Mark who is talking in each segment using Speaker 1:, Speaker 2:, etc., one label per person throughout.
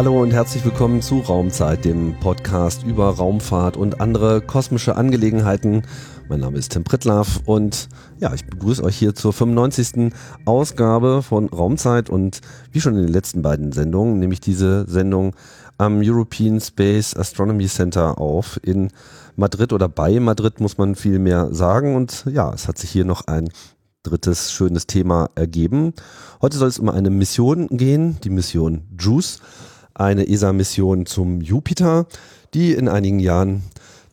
Speaker 1: Hallo und herzlich willkommen zu Raumzeit, dem Podcast über Raumfahrt und andere kosmische Angelegenheiten. Mein Name ist Tim Pritlaff und ja, ich begrüße euch hier zur 95. Ausgabe von Raumzeit und wie schon in den letzten beiden Sendungen nehme ich diese Sendung am European Space Astronomy Center auf in Madrid oder bei Madrid muss man viel mehr sagen und ja, es hat sich hier noch ein drittes schönes Thema ergeben. Heute soll es um eine Mission gehen, die Mission JUICE eine ESA-Mission zum Jupiter, die in einigen Jahren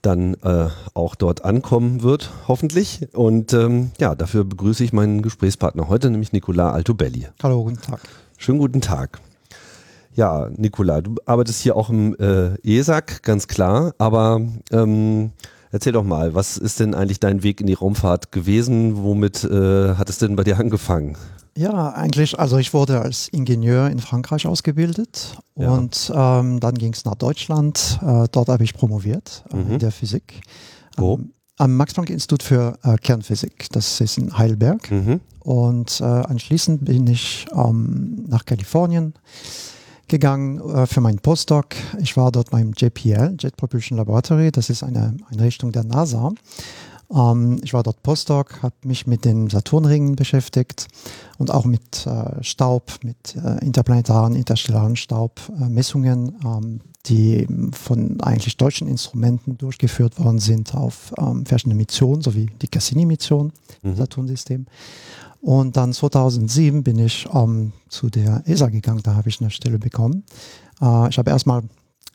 Speaker 1: dann äh, auch dort ankommen wird, hoffentlich. Und ähm, ja, dafür begrüße ich meinen Gesprächspartner heute, nämlich Nicola Altobelli.
Speaker 2: Hallo, guten Tag.
Speaker 1: Schönen guten Tag. Ja, Nicola, du arbeitest hier auch im äh, ESAC, ganz klar, aber ähm, erzähl doch mal, was ist denn eigentlich dein Weg in die Raumfahrt gewesen? Womit äh, hat es denn bei dir angefangen?
Speaker 2: Ja, eigentlich, also ich wurde als Ingenieur in Frankreich ausgebildet ja. und ähm, dann ging es nach Deutschland. Äh, dort habe ich promoviert äh, mhm. in der Physik.
Speaker 1: Wo? Ähm,
Speaker 2: am Max-Planck-Institut für äh, Kernphysik, das ist in Heidelberg. Mhm. Und äh, anschließend bin ich ähm, nach Kalifornien gegangen äh, für meinen Postdoc. Ich war dort beim JPL, Jet Propulsion Laboratory, das ist eine Einrichtung der NASA. Ähm, ich war dort Postdoc, habe mich mit den Saturnringen beschäftigt und auch mit äh, Staub, mit äh, interplanetaren, interstellaren Staubmessungen, äh, ähm, die von eigentlich deutschen Instrumenten durchgeführt worden sind auf ähm, verschiedene Missionen, sowie die Cassini-Mission, mhm. Saturn-System. Und dann 2007 bin ich ähm, zu der ESA gegangen, da habe ich eine Stelle bekommen. Äh, ich habe erstmal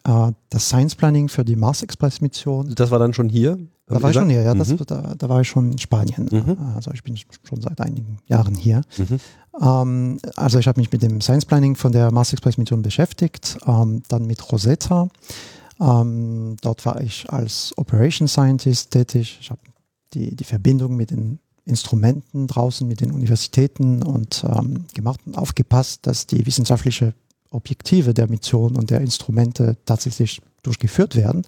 Speaker 2: das Science Planning für die Mars Express Mission.
Speaker 1: Das war dann schon hier?
Speaker 2: Da war ich schon hier, ja. Das, mhm. da, da, war ich schon in Spanien. Mhm. Also ich bin schon seit einigen Jahren hier. Mhm. Ähm, also ich habe mich mit dem Science Planning von der Mars Express Mission beschäftigt, ähm, dann mit Rosetta. Ähm, dort war ich als Operation Scientist tätig. Ich habe die, die Verbindung mit den Instrumenten draußen, mit den Universitäten und ähm, gemacht und aufgepasst, dass die wissenschaftliche Objektive der Mission und der Instrumente tatsächlich durchgeführt werden.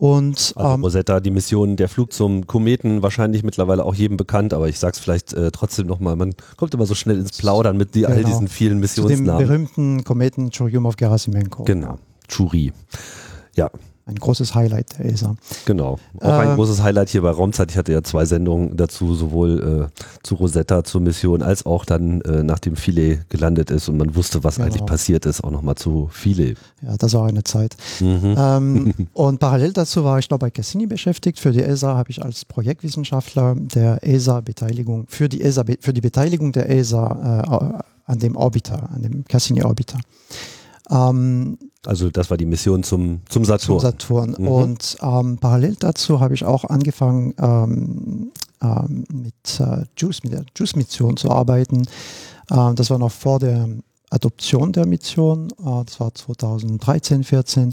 Speaker 2: Und,
Speaker 1: also ähm, Rosetta, die Mission, der Flug zum Kometen, wahrscheinlich mittlerweile auch jedem bekannt, aber ich sag's vielleicht äh, trotzdem nochmal, man kommt immer so schnell ins Plaudern mit die, genau, all diesen vielen Missionsnamen. Zu
Speaker 2: dem berühmten Kometen Churyumov-Gerasimenko.
Speaker 1: Genau, Churi. Ja,
Speaker 2: ein großes Highlight der ESA.
Speaker 1: Genau, auch äh, ein großes Highlight hier bei Raumzeit. Ich hatte ja zwei Sendungen dazu, sowohl äh, zu Rosetta, zur Mission, als auch dann, äh, nachdem Philae gelandet ist und man wusste, was genau. eigentlich passiert ist, auch nochmal zu Philae.
Speaker 2: Ja, das war eine Zeit. Mhm. Ähm, und parallel dazu war ich noch bei Cassini beschäftigt. Für die ESA habe ich als Projektwissenschaftler der ESA-Beteiligung, für die ESA, für die Beteiligung der ESA äh, an dem Orbiter, an dem Cassini-Orbiter.
Speaker 1: Ähm, also das war die Mission zum, zum Saturn.
Speaker 2: Zum Saturn. Mhm. Und ähm, parallel dazu habe ich auch angefangen ähm, ähm, mit äh, JUICE, mit der JUICE-Mission zu arbeiten. Ähm, das war noch vor der Adoption der Mission. Äh, das war 2013, 14.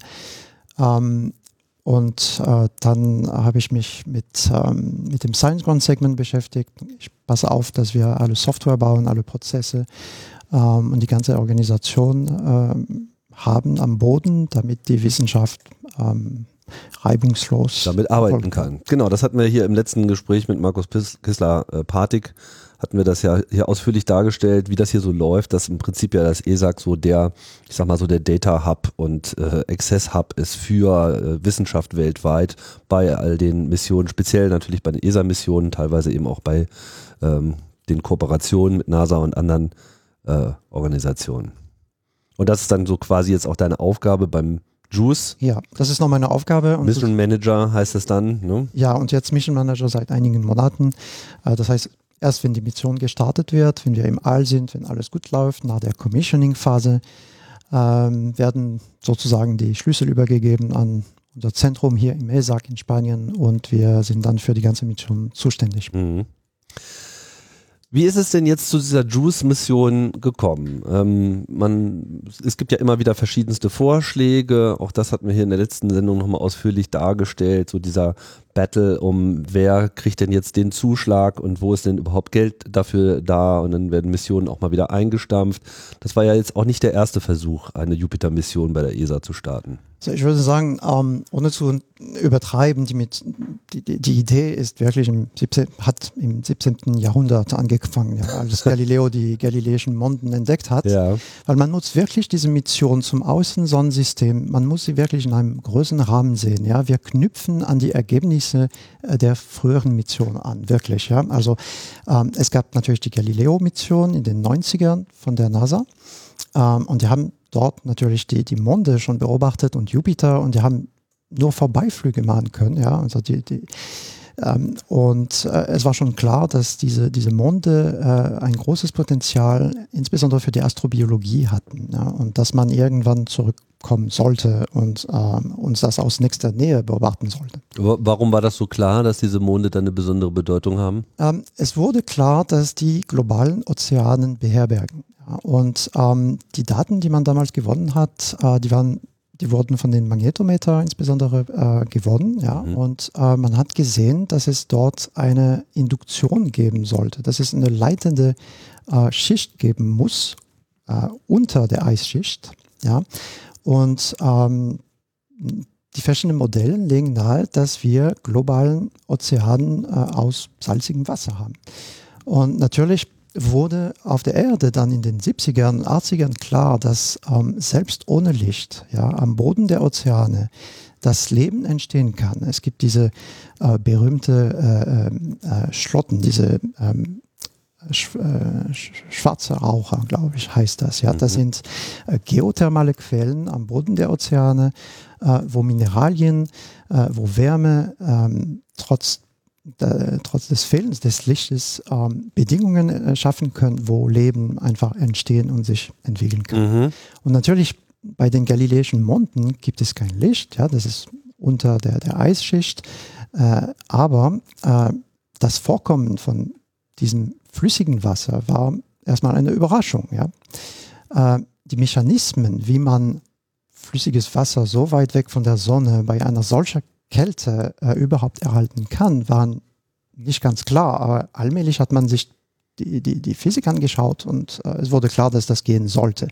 Speaker 2: Ähm, und äh, dann habe ich mich mit, ähm, mit dem Science Ground Segment beschäftigt. Ich passe auf, dass wir alle Software bauen, alle Prozesse ähm, und die ganze Organisation ähm, haben am Boden, damit die Wissenschaft ähm, reibungslos
Speaker 1: damit arbeiten kann. Genau, das hatten wir hier im letzten Gespräch mit Markus Kissler-Patik, äh, hatten wir das ja hier ausführlich dargestellt, wie das hier so läuft, dass im Prinzip ja das ESAC so der, ich sag mal so der Data Hub und äh, Access Hub ist für äh, Wissenschaft weltweit bei all den Missionen, speziell natürlich bei den ESA-Missionen, teilweise eben auch bei ähm, den Kooperationen mit NASA und anderen äh, Organisationen. Und das ist dann so quasi jetzt auch deine Aufgabe beim Juice.
Speaker 2: Ja, das ist noch meine Aufgabe.
Speaker 1: Und Mission Manager heißt es dann, ne?
Speaker 2: Ja, und jetzt Mission Manager seit einigen Monaten. Äh, das heißt, erst wenn die Mission gestartet wird, wenn wir im All sind, wenn alles gut läuft, nach der Commissioning-Phase, ähm, werden sozusagen die Schlüssel übergegeben an unser Zentrum hier im ESAC in Spanien und wir sind dann für die ganze Mission zuständig. Mhm.
Speaker 1: Wie ist es denn jetzt zu dieser Juice-Mission gekommen? Ähm, man, es gibt ja immer wieder verschiedenste Vorschläge, auch das hatten wir hier in der letzten Sendung nochmal ausführlich dargestellt, so dieser Battle um, wer kriegt denn jetzt den Zuschlag und wo ist denn überhaupt Geld dafür da und dann werden Missionen auch mal wieder eingestampft. Das war ja jetzt auch nicht der erste Versuch, eine Jupiter-Mission bei der ESA zu starten.
Speaker 2: Also ich würde sagen, ähm, ohne zu übertreiben, die, mit, die, die Idee ist wirklich im 17, hat im 17. Jahrhundert angefangen, ja, als Galileo die galileischen Monden entdeckt hat. Ja. Weil man nutzt wirklich diese Mission zum Außensonnensystem, man muss sie wirklich in einem größeren Rahmen sehen. Ja. Wir knüpfen an die Ergebnisse äh, der früheren Mission an, wirklich. Ja. Also ähm, es gab natürlich die Galileo-Mission in den 90ern von der NASA. Ähm, und die haben dort natürlich die, die Monde schon beobachtet und Jupiter und die haben nur Vorbeiflüge machen können. Ja, also die, die, ähm, und äh, es war schon klar, dass diese, diese Monde äh, ein großes Potenzial, insbesondere für die Astrobiologie hatten. Ja, und dass man irgendwann zurückkommen sollte und ähm, uns das aus nächster Nähe beobachten sollte.
Speaker 1: Warum war das so klar, dass diese Monde dann eine besondere Bedeutung haben?
Speaker 2: Ähm, es wurde klar, dass die globalen Ozeanen beherbergen. Und ähm, die Daten, die man damals gewonnen hat, äh, die waren die wurden von den Magnetometer insbesondere äh, gewonnen, ja, mhm. und äh, man hat gesehen, dass es dort eine Induktion geben sollte, dass es eine leitende äh, Schicht geben muss äh, unter der Eisschicht, ja, und ähm, die verschiedenen Modelle legen nahe, dass wir globalen Ozeanen äh, aus salzigem Wasser haben. Und natürlich wurde auf der Erde dann in den 70ern, 80ern klar, dass ähm, selbst ohne Licht, ja, am Boden der Ozeane, das Leben entstehen kann. Es gibt diese äh, berühmte äh, äh, Schlotten, diese ähm, sch, äh, schwarze Raucher, glaube ich, heißt das. Ja, das mhm. sind äh, geothermale Quellen am Boden der Ozeane, äh, wo Mineralien, wo Wärme ähm, trotz da, trotz des Fehlens des Lichtes ähm, Bedingungen äh, schaffen können, wo Leben einfach entstehen und sich entwickeln kann. Mhm. Und natürlich bei den galileischen Monden gibt es kein Licht, ja, das ist unter der, der Eisschicht, äh, aber äh, das Vorkommen von diesem flüssigen Wasser war erstmal eine Überraschung. Ja. Äh, die Mechanismen, wie man flüssiges Wasser so weit weg von der Sonne bei einer solcher Kälte äh, überhaupt erhalten kann, waren nicht ganz klar. Aber allmählich hat man sich die, die, die Physik angeschaut und äh, es wurde klar, dass das gehen sollte.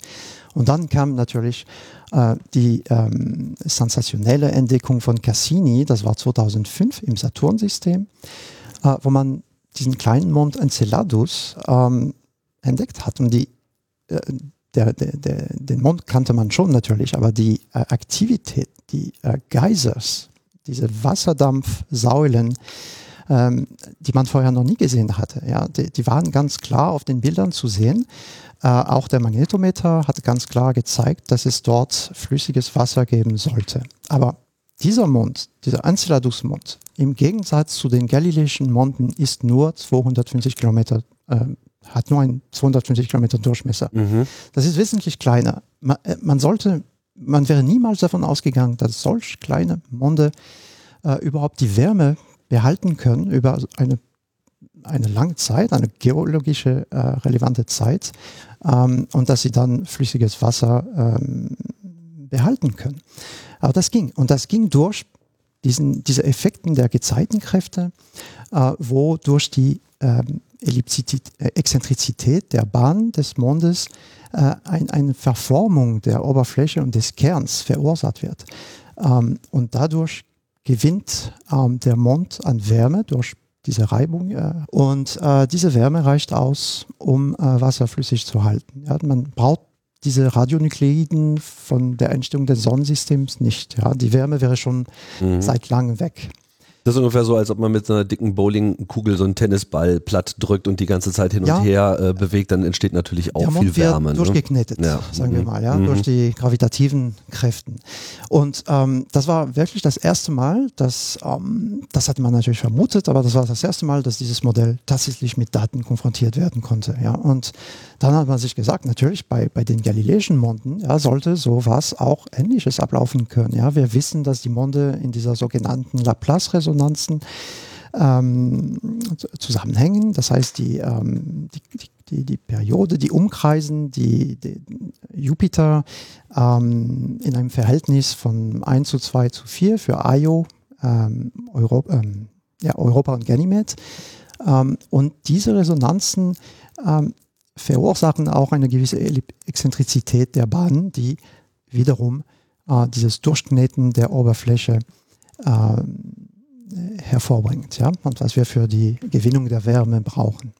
Speaker 2: Und dann kam natürlich äh, die ähm, sensationelle Entdeckung von Cassini, das war 2005 im Saturnsystem, äh, wo man diesen kleinen Mond Enceladus ähm, entdeckt hat. Und die, äh, der, der, der, den Mond kannte man schon natürlich, aber die äh, Aktivität, die äh, Geysers, diese Wasserdampfsäulen, ähm, die man vorher noch nie gesehen hatte. Ja, die, die waren ganz klar auf den Bildern zu sehen. Äh, auch der Magnetometer hat ganz klar gezeigt, dass es dort flüssiges Wasser geben sollte. Aber dieser Mond, dieser Enceladus-Mond, im Gegensatz zu den galileischen Monden, ist nur 250 Kilometer, äh, hat nur einen 250 Kilometer Durchmesser. Mhm. Das ist wesentlich kleiner. Man, äh, man sollte man wäre niemals davon ausgegangen, dass solch kleine Monde äh, überhaupt die Wärme behalten können über eine, eine lange Zeit, eine geologische äh, relevante Zeit ähm, und dass sie dann flüssiges Wasser ähm, behalten können. Aber das ging und das ging durch diesen, diese Effekten der Gezeitenkräfte, äh, wo durch die ähm, äh, Exzentrizität der Bahn des Mondes äh, ein, eine Verformung der Oberfläche und des Kerns verursacht wird. Ähm, und dadurch gewinnt ähm, der Mond an Wärme durch diese Reibung. Äh, und äh, diese Wärme reicht aus, um äh, Wasser flüssig zu halten. Ja, man braucht diese Radionukleiden von der Entstehung des Sonnensystems nicht. Ja, die Wärme wäre schon mhm. seit langem weg.
Speaker 1: Das ist ungefähr so, als ob man mit so einer dicken Bowlingkugel so einen Tennisball platt drückt und die ganze Zeit hin ja. und her äh, bewegt, dann entsteht natürlich auch Der viel Wärme.
Speaker 2: Wird ne? durchgeknetet, ja. sagen mhm. wir mal, ja, mhm. durch die gravitativen Kräften. Und ähm, das war wirklich das erste Mal, dass, ähm, das hat man natürlich vermutet, aber das war das erste Mal, dass dieses Modell tatsächlich mit Daten konfrontiert werden konnte. Ja. Und dann hat man sich gesagt, natürlich bei, bei den galileischen Monden ja, sollte sowas auch Ähnliches ablaufen können. Ja. Wir wissen, dass die Monde in dieser sogenannten Laplace-Resonanz Resonanzen ähm, zusammenhängen. Das heißt, die, ähm, die, die, die, Periode, die umkreisen die, die Jupiter ähm, in einem Verhältnis von 1 zu 2 zu 4 für Io. Äh, ähm, Europa, ähm, ja, Europa und Ganymed. Ähm, und diese Resonanzen verursachen auch eine gewisse Exzentrizität der Bahn, die wiederum äh, dieses Durchkneten der Oberfläche äh, hervorbringt, ja, und was wir für die Gewinnung der Wärme brauchen.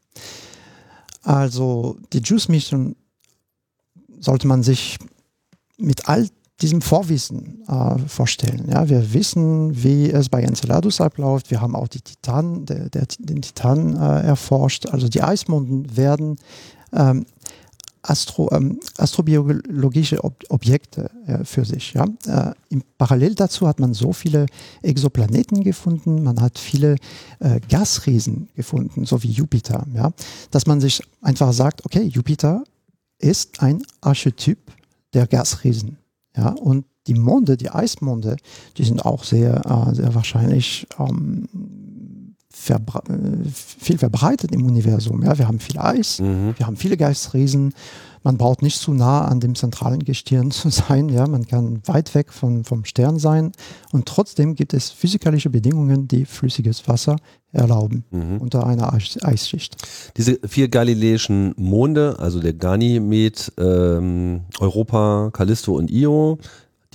Speaker 2: Also die Juice Mission sollte man sich mit all diesem Vorwissen äh, vorstellen. Ja, wir wissen, wie es bei Enceladus abläuft. Wir haben auch die Titan, der, der, den Titan äh, erforscht. Also die Eismonden werden ähm, Astro, ähm, astrobiologische Ob Objekte äh, für sich. Ja? Äh, im Parallel dazu hat man so viele Exoplaneten gefunden, man hat viele äh, Gasriesen gefunden, so wie Jupiter, ja? dass man sich einfach sagt, okay, Jupiter ist ein Archetyp der Gasriesen. Ja? Und die Monde, die Eismonde, die sind auch sehr, äh, sehr wahrscheinlich ähm, verbre äh, viel verbreitet im Universum. Ja, wir haben viel Eis, mhm. wir haben viele Geistriesen. Man braucht nicht zu nah an dem zentralen Gestirn zu sein. Ja, man kann weit weg von, vom Stern sein. Und trotzdem gibt es physikalische Bedingungen, die flüssiges Wasser erlauben mhm. unter einer Eis Eisschicht.
Speaker 1: Diese vier galiläischen Monde, also der Ganymed, ähm, Europa, Callisto und Io,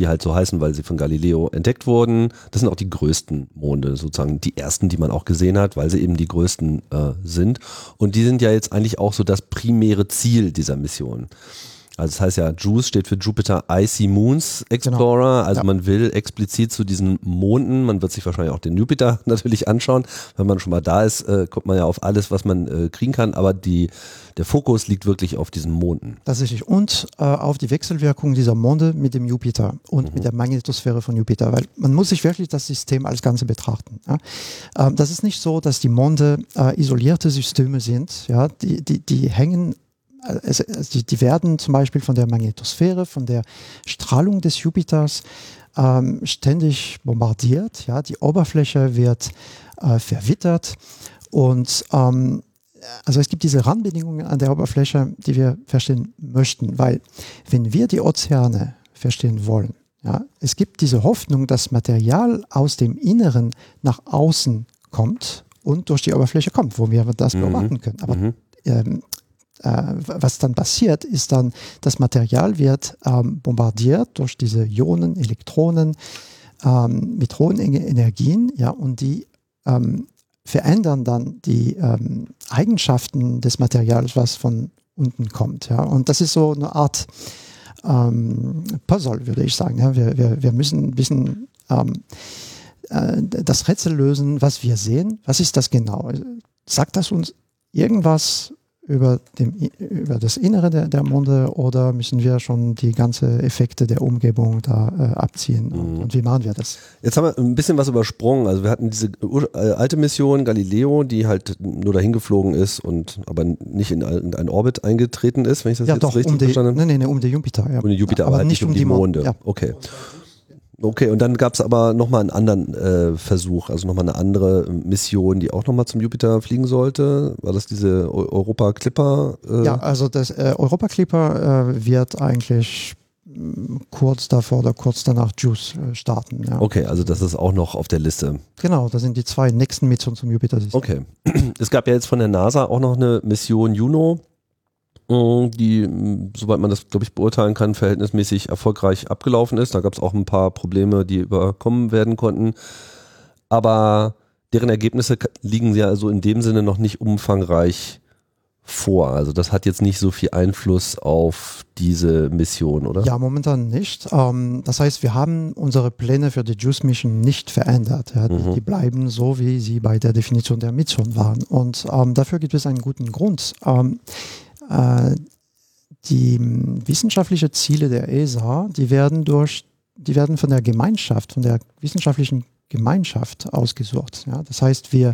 Speaker 1: die halt so heißen, weil sie von Galileo entdeckt wurden. Das sind auch die größten Monde, sozusagen die ersten, die man auch gesehen hat, weil sie eben die größten äh, sind. Und die sind ja jetzt eigentlich auch so das primäre Ziel dieser Mission. Also das heißt ja, JUICE steht für Jupiter Icy Moons Explorer. Genau. Also ja. man will explizit zu diesen Monden, man wird sich wahrscheinlich auch den Jupiter natürlich anschauen. Wenn man schon mal da ist, äh, kommt man ja auf alles, was man äh, kriegen kann. Aber die, der Fokus liegt wirklich auf diesen Monden.
Speaker 2: Tatsächlich. Und äh, auf die Wechselwirkung dieser Monde mit dem Jupiter und mhm. mit der Magnetosphäre von Jupiter. Weil man muss sich wirklich das System als Ganze betrachten. Ja? Ähm, das ist nicht so, dass die Monde äh, isolierte Systeme sind. Ja? Die, die, die hängen es, die, die, werden zum Beispiel von der Magnetosphäre, von der Strahlung des Jupiters ähm, ständig bombardiert. Ja, die Oberfläche wird äh, verwittert und ähm, also es gibt diese Randbedingungen an der Oberfläche, die wir verstehen möchten, weil wenn wir die Ozeane verstehen wollen, ja, es gibt diese Hoffnung, dass Material aus dem Inneren nach außen kommt und durch die Oberfläche kommt, wo wir das mhm. beobachten können. Aber mhm. ähm, äh, was dann passiert, ist dann, das Material wird ähm, bombardiert durch diese Ionen, Elektronen ähm, mit hohen Energien, ja, und die ähm, verändern dann die ähm, Eigenschaften des Materials, was von unten kommt. Ja. Und das ist so eine Art ähm, Puzzle, würde ich sagen. Ja. Wir, wir, wir müssen ein bisschen ähm, äh, das Rätsel lösen, was wir sehen. Was ist das genau? Sagt das uns irgendwas über, dem, über das Innere der, der Monde oder müssen wir schon die ganzen Effekte der Umgebung da äh, abziehen? Mhm. Und, wie machen wir das?
Speaker 1: Jetzt haben wir ein bisschen was übersprungen. Also wir hatten diese äh, alte Mission Galileo, die halt nur dahin geflogen ist und aber nicht in, in einen Orbit eingetreten ist, wenn ich das ja, jetzt doch, richtig
Speaker 2: um die,
Speaker 1: verstanden
Speaker 2: habe. Nein, nein, um die Jupiter.
Speaker 1: Ja. Um die Jupiter, aber, aber halt nicht um die Monde. Ja. Okay. Okay, und dann gab es aber nochmal einen anderen äh, Versuch, also nochmal eine andere Mission, die auch nochmal zum Jupiter fliegen sollte. War das diese Europa Clipper?
Speaker 2: Äh? Ja, also das äh, Europa Clipper äh, wird eigentlich mm, kurz davor oder kurz danach Juice äh, starten. Ja.
Speaker 1: Okay, also das ist auch noch auf der Liste.
Speaker 2: Genau, das sind die zwei nächsten Missionen zum Jupiter-System.
Speaker 1: Okay. Es gab ja jetzt von der NASA auch noch eine Mission Juno die, soweit man das, glaube ich, beurteilen kann, verhältnismäßig erfolgreich abgelaufen ist. Da gab es auch ein paar Probleme, die überkommen werden konnten. Aber deren Ergebnisse liegen ja also in dem Sinne noch nicht umfangreich vor. Also das hat jetzt nicht so viel Einfluss auf diese Mission, oder?
Speaker 2: Ja, momentan nicht. Ähm, das heißt, wir haben unsere Pläne für die Juice Mission nicht verändert. Ja. Mhm. Die bleiben so, wie sie bei der Definition der Mission waren. Und ähm, dafür gibt es einen guten Grund. Ähm, äh, die wissenschaftlichen Ziele der ESA, die werden durch, die werden von der Gemeinschaft, von der wissenschaftlichen Gemeinschaft ausgesucht. Ja, das heißt, wir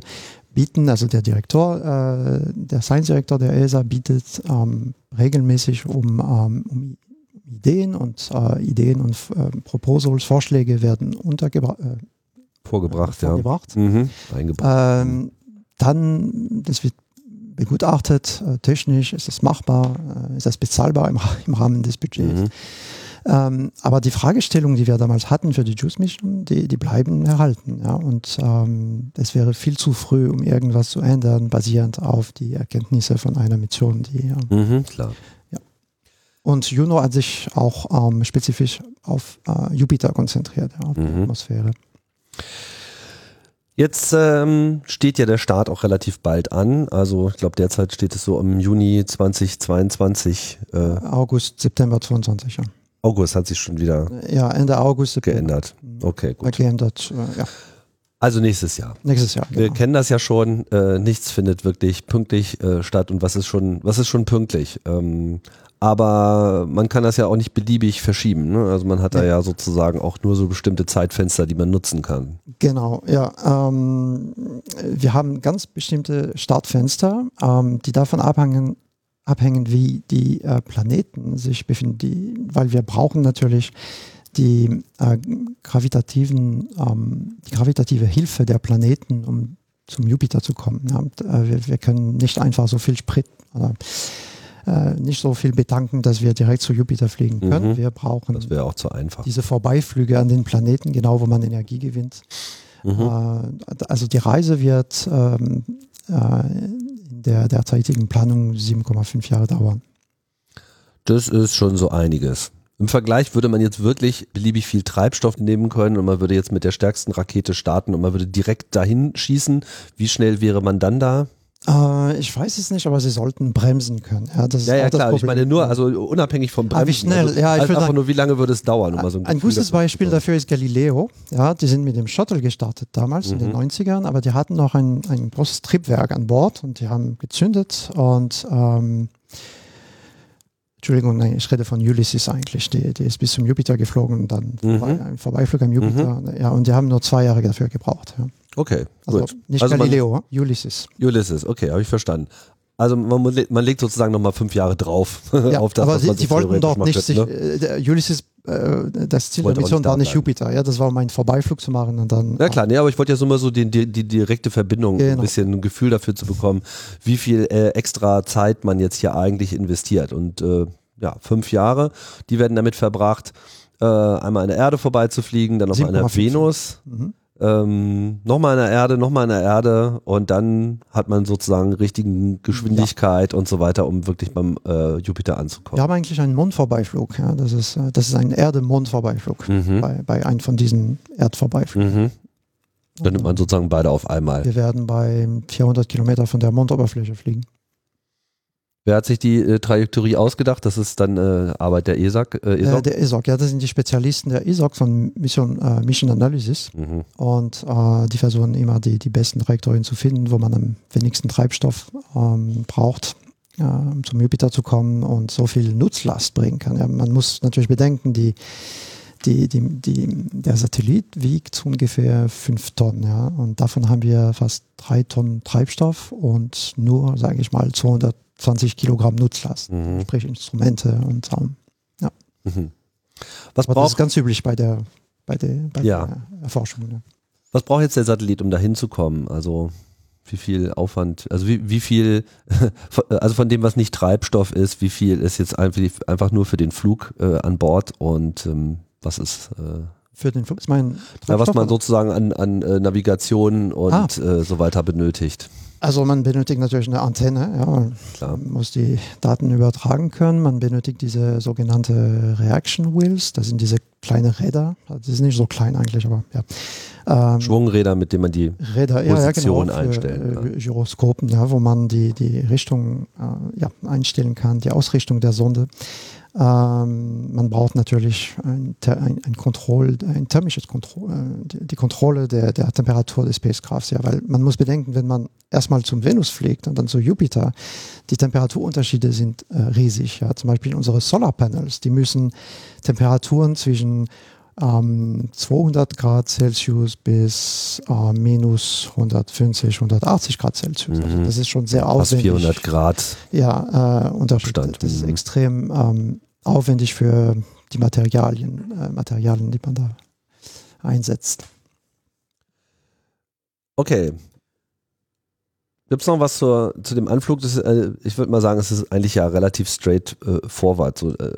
Speaker 2: bieten, also der Direktor, äh, der Science Director der ESA bietet ähm, regelmäßig um, ähm, um Ideen und äh, Ideen und äh, Proposals, Vorschläge werden untergebracht. Äh,
Speaker 1: vorgebracht,
Speaker 2: vorgebracht.
Speaker 1: ja. Mhm.
Speaker 2: Eingebracht. Ähm, dann, das wird begutachtet, äh, technisch, ist das machbar, äh, ist das bezahlbar im, im Rahmen des Budgets. Mhm. Ähm, aber die Fragestellungen, die wir damals hatten für die Juice-Mission, die, die bleiben erhalten. Ja? Und ähm, es wäre viel zu früh, um irgendwas zu ändern, basierend auf die Erkenntnisse von einer Mission, die ja,
Speaker 1: Mhm, klar.
Speaker 2: und Juno hat sich auch ähm, spezifisch auf äh, Jupiter konzentriert, ja, auf die
Speaker 1: Mhm.
Speaker 2: Atmosphäre.
Speaker 1: Jetzt ähm, steht ja der Start auch relativ bald an. Also ich glaube derzeit steht es so im Juni 2022. Äh,
Speaker 2: August, September 22. Ja,
Speaker 1: August hat sich schon wieder
Speaker 2: ja Ende August, September.
Speaker 1: geändert. Okay,
Speaker 2: Äh,
Speaker 1: gut.
Speaker 2: Geändert, äh, ja,
Speaker 1: Also nächstes Jahr.
Speaker 2: nächstes Jahr.
Speaker 1: Wir
Speaker 2: Genau.
Speaker 1: kennen das ja schon, äh, nichts findet wirklich pünktlich äh, statt und was ist schon, was ist schon pünktlich? Ähm, aber man kann das ja auch nicht beliebig verschieben. Ne? Also man hat da ja sozusagen auch nur so bestimmte Zeitfenster, die man nutzen kann.
Speaker 2: Genau, ja. Ähm, wir haben ganz bestimmte Startfenster, ähm, die davon abhängen, abhängen wie die äh, Planeten sich befinden, die, weil wir brauchen natürlich die äh, gravitativen, ähm, die gravitative Hilfe der Planeten, um zum Jupiter zu kommen. Ja. Und, äh, wir, wir können nicht einfach so viel Sprit oder äh, nicht so viel betanken, dass wir direkt zu Jupiter fliegen können.
Speaker 1: Mhm.
Speaker 2: Wir brauchen
Speaker 1: Das wäre auch zu einfach.
Speaker 2: diese Vorbeiflüge an den Planeten, genau wo man Energie gewinnt.
Speaker 1: Mhm.
Speaker 2: Äh, also die Reise wird ähm, äh, in der derzeitigen Planung 7,5 Jahre dauern.
Speaker 1: Das ist schon so einiges. Im Vergleich würde man jetzt wirklich beliebig viel Treibstoff nehmen können und man würde jetzt mit der stärksten Rakete starten und man würde direkt dahin schießen. Wie schnell wäre man dann da?
Speaker 2: Äh, ich weiß es nicht, aber sie sollten bremsen können. Ja, das ist
Speaker 1: Ja, ja, klar. Ich meine nur, also unabhängig vom
Speaker 2: Ah, wie
Speaker 1: Bremsen.
Speaker 2: schnell?
Speaker 1: Also,
Speaker 2: Ja, ich
Speaker 1: also
Speaker 2: würde
Speaker 1: einfach
Speaker 2: sagen-
Speaker 1: nur, wie lange würde es dauern? Um mal so ein
Speaker 2: Ein gutes Beispiel dafür ist Galileo. Ja, die sind mit dem Shuttle gestartet damals in den
Speaker 1: Mhm.
Speaker 2: 90ern, aber die hatten noch ein, ein großes Triebwerk an Bord und die haben gezündet und ähm, Entschuldigung, nein, ich rede von Ulysses eigentlich. Die, die ist bis zum Jupiter geflogen und dann
Speaker 1: Mhm.
Speaker 2: vorbei, ein Vorbeiflug am Jupiter. Ja, und die haben nur zwei Jahre dafür gebraucht. Ja.
Speaker 1: Okay,
Speaker 2: Also
Speaker 1: gut.
Speaker 2: nicht
Speaker 1: Also man-
Speaker 2: Galileo, Ulysses.
Speaker 1: Ulysses, okay, habe ich verstanden. Also man, man legt sozusagen nochmal fünf Jahre drauf
Speaker 2: Ja,
Speaker 1: auf das,
Speaker 2: aber
Speaker 1: was
Speaker 2: sie,
Speaker 1: man
Speaker 2: sie wollten dort nicht sich,
Speaker 1: könnte, ne?
Speaker 2: äh, Ulysses, äh, das Ziel der Mission war nicht
Speaker 1: bleiben.
Speaker 2: Jupiter. Ja, das war um einen Vorbeiflug zu machen und dann.
Speaker 1: Ja klar, nee, aber ich wollte ja so mal so die, die, die direkte Verbindung, ein
Speaker 2: Genau.
Speaker 1: bisschen ein Gefühl dafür zu bekommen, wie viel äh, extra Zeit man jetzt hier eigentlich investiert. Und äh, ja, fünf Jahre, die werden damit verbracht, äh, einmal an der Erde vorbeizufliegen, dann auf einer
Speaker 2: 7,5.
Speaker 1: Venus,
Speaker 2: Mhm.
Speaker 1: Ähm, nochmal an der Erde, nochmal an der Erde und dann hat man sozusagen richtigen Geschwindigkeit und so weiter, um wirklich beim äh, Jupiter
Speaker 2: Wir
Speaker 1: anzukommen.
Speaker 2: haben eigentlich einen Mondvorbeiflug. Ja, das ist, äh, das ist ein Erde-Mond-Vorbeiflug
Speaker 1: Mhm.
Speaker 2: bei, bei einem von diesen Erdvorbeiflügen.
Speaker 1: Mhm. Dann nimmt man sozusagen beide auf einmal.
Speaker 2: Wir werden bei 400 Kilometer von der Mondoberfläche fliegen.
Speaker 1: Wer hat sich die äh, Trajektorie ausgedacht? Das ist dann äh, Arbeit der ESAC. Äh,
Speaker 2: Äh,
Speaker 1: ESOC?
Speaker 2: der ESOC, ja, das sind die Spezialisten der ESOC von Mission, äh, Mission Analysis.
Speaker 1: mhm.
Speaker 2: Und äh, die versuchen immer die, die besten Trajektorien zu finden, wo man am wenigsten Treibstoff ähm, braucht, äh, um zum Jupiter zu kommen und so viel Nutzlast bringen kann. Ja, man muss natürlich bedenken, die, die, die, die, der Satellit wiegt ungefähr fünf Tonnen. Ja, und davon haben wir fast drei Tonnen Treibstoff und nur, sage ich mal, 220 Kilogramm Nutzlast,
Speaker 1: Mhm.
Speaker 2: sprich Instrumente und Raum.
Speaker 1: Mhm. Was,
Speaker 2: Aber das ist
Speaker 1: braucht,
Speaker 2: ganz üblich bei der, bei der, bei
Speaker 1: Ja.
Speaker 2: der Erforschung. Ja.
Speaker 1: was braucht jetzt der Satellit, um da hinzukommen? Also wie viel Aufwand, also wie, wie viel, also von dem, was nicht Treibstoff ist, wie viel ist jetzt einfach, nur für den Flug äh, an Bord und ähm, was ist, äh,
Speaker 2: Für den Flug ist mein
Speaker 1: ja, was man sozusagen an, an äh, Navigation und
Speaker 2: Ah.
Speaker 1: äh, so weiter benötigt.
Speaker 2: Also man benötigt natürlich eine Antenne, ja,
Speaker 1: Klar.
Speaker 2: man muss die Daten übertragen können. Man benötigt diese sogenannte Reaction Wheels, das sind diese kleine Räder. Also Die sind nicht so klein eigentlich, aber ja. Ähm,
Speaker 1: Schwungräder, mit denen man die
Speaker 2: Räder, ja, ja,
Speaker 1: Position
Speaker 2: genau,
Speaker 1: einstellen
Speaker 2: äh,
Speaker 1: kann.
Speaker 2: Gyroskopen, ja, wo man die, die Richtung äh, ja, einstellen kann, die Ausrichtung der Sonde. Ähm, man braucht natürlich ein, ein, ein, Kontroll, ein thermisches Kontroll, äh, die, die Kontrolle der, der Temperatur des Spacecrafts, ja, weil man muss bedenken, wenn man erstmal zum Venus fliegt und dann zu Jupiter, die Temperaturunterschiede sind äh, riesig. Ja. Zum Beispiel unsere Solarpanels, die müssen Temperaturen zwischen ähm, 200 Grad Celsius bis äh, minus 150, 180 Grad Celsius. Also
Speaker 1: Mhm.
Speaker 2: das ist schon sehr
Speaker 1: fast
Speaker 2: aufwendig.
Speaker 1: 400 Grad.
Speaker 2: Ja, äh, Unterschied.
Speaker 1: Abstand,
Speaker 2: Das ist
Speaker 1: mhm.
Speaker 2: extrem ähm, aufwendig für die Materialien, äh, Materialien, die man da einsetzt.
Speaker 1: Okay. Gibt es noch was zur, zu dem Anflug? Das, äh, ich würde mal sagen, es ist eigentlich ja relativ straight äh, forward. So, äh,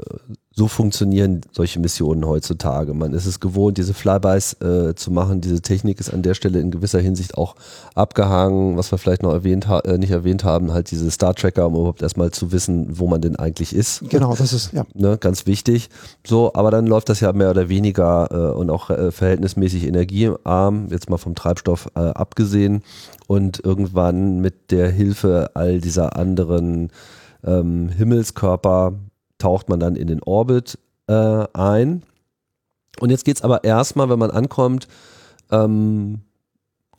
Speaker 1: so funktionieren solche Missionen heutzutage. Man ist es gewohnt, diese Flybys äh, zu machen. Diese Technik ist an der Stelle in gewisser Hinsicht auch abgehangen. Was wir vielleicht noch erwähnt äh, nicht erwähnt haben, halt diese Star Tracker, um überhaupt erstmal zu wissen, wo man denn eigentlich ist.
Speaker 2: Genau, das ist ja
Speaker 1: ne, ganz wichtig. So, aber dann läuft das ja mehr oder weniger äh, und auch äh, verhältnismäßig energiearm, jetzt mal vom Treibstoff äh, abgesehen. Und irgendwann mit der Hilfe all dieser anderen ähm, Himmelskörper taucht man dann in den Orbit äh, ein. Und jetzt geht es aber erstmal, wenn man ankommt, ähm,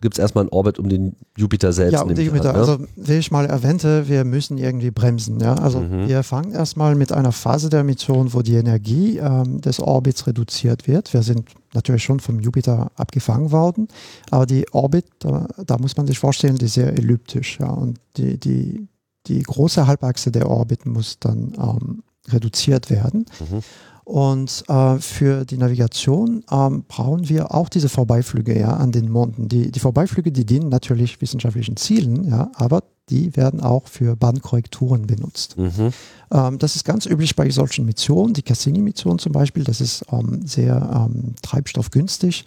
Speaker 1: gibt es erstmal einen Orbit um den Jupiter selbst.
Speaker 2: Ja, um den Jupiter. An, ne? Also, wie ich mal erwähnte, wir müssen irgendwie bremsen. Ja? Also, mhm. wir fangen erstmal mit einer Phase der Mission, wo die Energie ähm, des Orbits reduziert wird. Wir sind natürlich schon vom Jupiter abgefangen worden, aber die Orbit, da, da muss man sich vorstellen, die ist sehr elliptisch. Ja? Und die, die, die große Halbachse der Orbit muss dann ähm, reduziert werden. Mhm. Und äh, für die Navigation ähm, brauchen wir auch diese Vorbeiflüge ja, an den Monden. Die, die Vorbeiflüge, die dienen natürlich wissenschaftlichen Zielen, ja, aber die werden auch für Bahnkorrekturen benutzt. Mhm. Ähm, das ist ganz üblich bei solchen Missionen. Die Cassini-Mission zum Beispiel, das ist ähm, sehr ähm, treibstoffgünstig.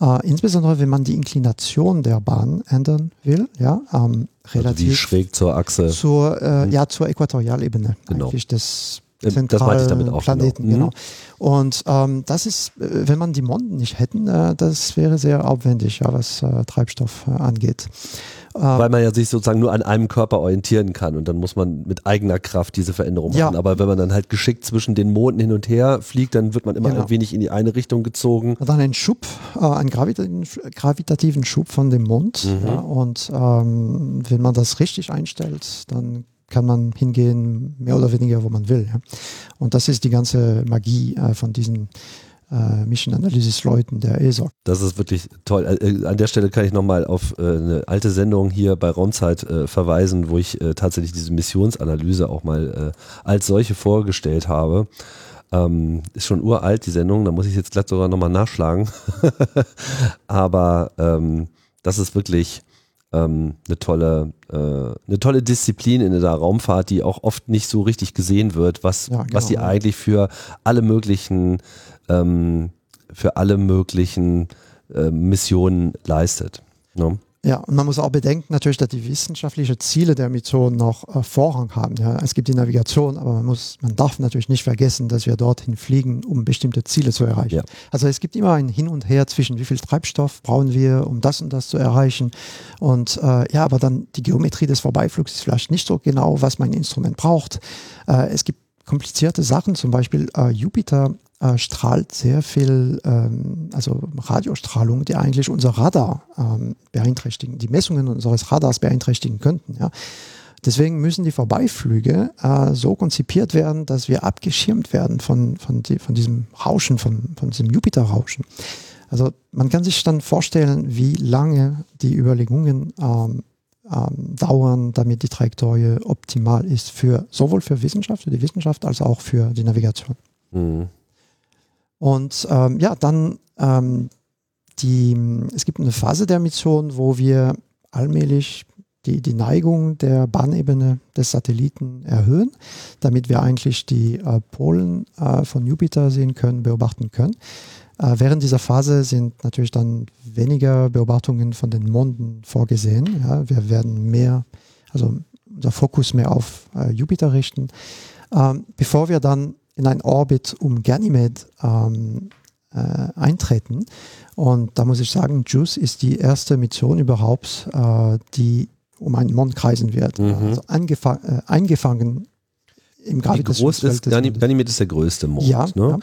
Speaker 2: Äh, insbesondere wenn man die Inklination der Bahn ändern will, ja, ähm,
Speaker 1: relativ also schräg zur Achse.
Speaker 2: Zur, äh, mhm. Ja, zur Äquatorialebene
Speaker 1: genau.
Speaker 2: eigentlich des
Speaker 1: zentralen das meinte ich damit auch,
Speaker 2: genau. Planeten. Genau. Mhm. Und ähm, das ist, äh, wenn man die Monden nicht hätten, äh, das wäre sehr aufwendig, ja, was äh, Treibstoff äh, angeht.
Speaker 1: Ähm, Weil man ja sich sozusagen nur an einem Körper orientieren kann und dann muss man mit eigener Kraft diese Veränderung machen. Ja. Aber wenn man dann halt geschickt zwischen den Monden hin und her fliegt, dann wird man immer genau. ein wenig in die eine Richtung gezogen.
Speaker 2: Und dann einen Schub, äh, einen gravitativen, gravitativen Schub von dem Mond. Mhm. Ja, und ähm, wenn man das richtig einstellt, dann kann man hingehen, mehr oder weniger, wo man will. Ja. Und das ist die ganze Magie äh, von diesen äh, Mission Analysis Leuten der ESOC.
Speaker 1: Das ist wirklich toll. Äh, an der Stelle kann ich nochmal auf äh, eine alte Sendung hier bei Raumzeit äh, verweisen, wo ich äh, tatsächlich diese Missionsanalyse auch mal äh, als solche vorgestellt habe. Ähm, ist schon uralt, die Sendung, da muss ich jetzt glatt sogar nochmal nachschlagen. Aber ähm, das ist wirklich ähm, eine tolle, äh, eine tolle Disziplin in der Raumfahrt, die auch oft nicht so richtig gesehen wird, was, ja, genau, was die eigentlich für alle möglichen, ähm, für alle möglichen äh, Missionen leistet. Ne?
Speaker 2: Ja, und man muss auch bedenken natürlich, dass die wissenschaftlichen Ziele der Mission noch äh, Vorrang haben. Ja. Es gibt die Navigation, aber man muss, man darf natürlich nicht vergessen, dass wir dorthin fliegen, um bestimmte Ziele zu erreichen. Ja. Also es gibt immer ein Hin und Her zwischen wie viel Treibstoff brauchen wir, um das und das zu erreichen. Und äh, ja, aber dann die Geometrie des Vorbeiflugs ist vielleicht nicht so genau, was mein Instrument braucht. Äh, es gibt komplizierte Sachen, zum Beispiel äh, Jupiter äh, strahlt sehr viel, ähm, also Radiostrahlung, die eigentlich unser Radar ähm, beeinträchtigen, die Messungen unseres Radars beeinträchtigen könnten. Ja. Deswegen müssen die Vorbeiflüge äh, so konzipiert werden, dass wir abgeschirmt werden von, von, die, von diesem Rauschen, von, von diesem Jupiter-Rauschen. Also man kann sich dann vorstellen, wie lange die Überlegungen ähm, ähm, dauern, damit die Trajektorie optimal ist für sowohl für Wissenschaft, für die Wissenschaft als auch für die Navigation. Mhm. Und ähm, ja, dann ähm, die, es gibt eine Phase der Mission, wo wir allmählich die, die Neigung der Bahnebene des Satelliten erhöhen, damit wir eigentlich die äh, Polen äh, von Jupiter sehen können, beobachten können. Äh, während dieser Phase sind natürlich dann weniger Beobachtungen von den Monden vorgesehen. Ja, wir werden mehr, also unser Fokus mehr auf äh, Jupiter richten, ähm, bevor wir dann in einen Orbit um Ganymed ähm, äh, eintreten. Und da muss ich sagen, JUICE ist die erste Mission überhaupt, äh, die um einen Mond kreisen wird. Mhm. Also äh, eingefangen
Speaker 1: im Gravitationsfeld. Wie groß ist, Ganymed ist der größte Mond, ja, ne? Ja.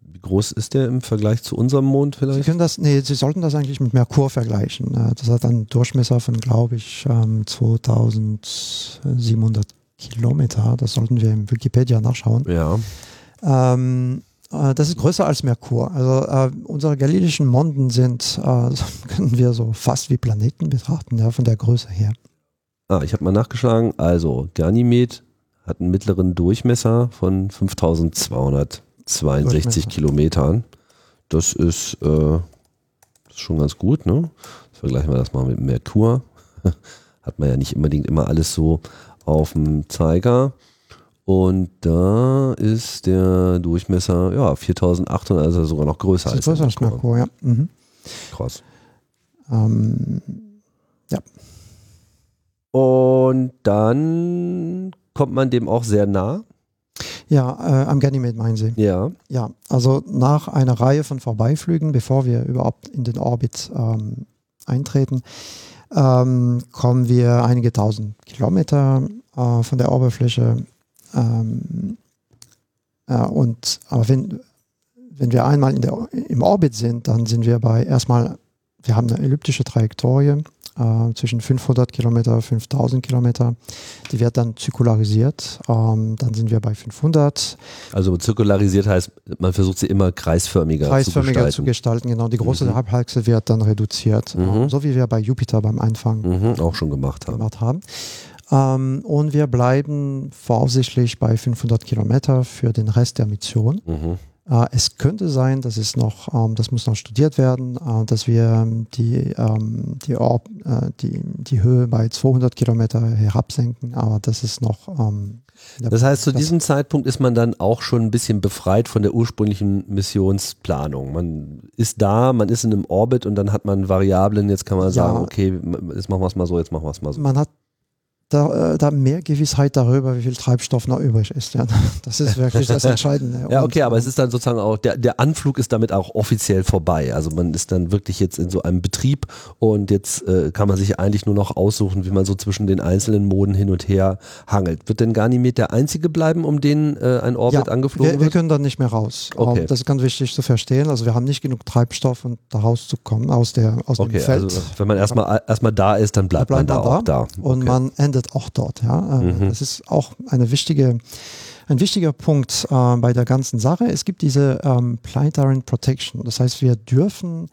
Speaker 1: Wie groß ist der im Vergleich zu unserem Mond vielleicht?
Speaker 2: Sie können das, nee, Sie sollten das eigentlich mit Merkur vergleichen. Das hat einen Durchmesser von, glaube ich, 2700 ähm, Kilometer. Das sollten wir im Wikipedia nachschauen.
Speaker 1: Ja.
Speaker 2: Ähm, äh, das ist größer als Merkur. Also äh, unsere galileischen Monden sind, äh, können wir so fast wie Planeten betrachten, ja, von der Größe her.
Speaker 1: Ah, ich habe mal nachgeschlagen. Also Ganymed hat einen mittleren Durchmesser von 5262 Kilometern. Das ist, äh, das ist schon ganz gut. Ne? vergleichen wir das mal mit Merkur. hat man ja nicht unbedingt immer alles so auf dem Zeiger. Und da ist der Durchmesser ja 4800, also sogar noch größer
Speaker 2: als, größer als Merkur. Ja. Mhm.
Speaker 1: Krass. Ähm, ja. Und dann kommt man dem auch sehr nah.
Speaker 2: Ja, äh, am Ganymede meinen Sie.
Speaker 1: Ja.
Speaker 2: Ja, also nach einer Reihe von Vorbeiflügen, bevor wir überhaupt in den Orbit ähm, eintreten, ähm, kommen wir einige tausend Kilometer äh, von der Oberfläche. Ähm, äh, und aber wenn, wenn wir einmal in der, im Orbit sind, dann sind wir bei erstmal, wir haben eine elliptische Trajektorie äh, zwischen 500 Kilometer, 5000 Kilometer. Die wird dann zirkularisiert. Ähm, dann sind wir bei 500.
Speaker 1: Also zirkularisiert heißt, man versucht sie immer kreisförmiger,
Speaker 2: kreisförmiger zu gestalten. zu gestalten. Genau, die große mhm. Halbachse wird dann reduziert, mhm. so wie wir bei Jupiter beim Anfang
Speaker 1: mhm, auch schon gemacht haben.
Speaker 2: Gemacht haben. Ähm, und wir bleiben voraussichtlich bei 500 Kilometer für den Rest der Mission. Mhm. Äh, es könnte sein, dass es noch, ähm, das muss noch studiert werden, äh, dass wir ähm, die, ähm, die, Orb, äh, die, die Höhe bei 200 Kilometer herabsenken, aber das ist noch. Ähm,
Speaker 1: das heißt, zu diesem Zeitpunkt ist man dann auch schon ein bisschen befreit von der ursprünglichen Missionsplanung. Man ist da, man ist in einem Orbit und dann hat man Variablen, jetzt kann man sagen, ja, okay, jetzt machen wir es mal so, jetzt machen wir es mal so.
Speaker 2: Man hat da, äh, da, mehr Gewissheit darüber, wie viel Treibstoff noch übrig ist. Ja, das ist wirklich das Entscheidende.
Speaker 1: ja, okay, aber es ist dann sozusagen auch, der, der Anflug ist damit auch offiziell vorbei. Also man ist dann wirklich jetzt in so einem Betrieb und jetzt äh, kann man sich eigentlich nur noch aussuchen, wie man so zwischen den einzelnen Moden hin und her hangelt. Wird denn Ganymed der einzige bleiben, um den äh, ein Orbit ja, angeflogen
Speaker 2: wir,
Speaker 1: wird?
Speaker 2: wir können dann nicht mehr raus. Okay. Das ist ganz wichtig zu verstehen. Also wir haben nicht genug Treibstoff, um da rauszukommen aus, der, aus okay, dem Feld. Also
Speaker 1: wenn man erstmal erstmal da ist, dann bleibt, bleibt man da, man da auch da.
Speaker 2: Und okay. man endet auch dort. Ja? Äh, mhm. Das ist auch eine wichtige, ein wichtiger Punkt äh, bei der ganzen Sache. Es gibt diese ähm, Planetary Protection. Das heißt, wir dürfen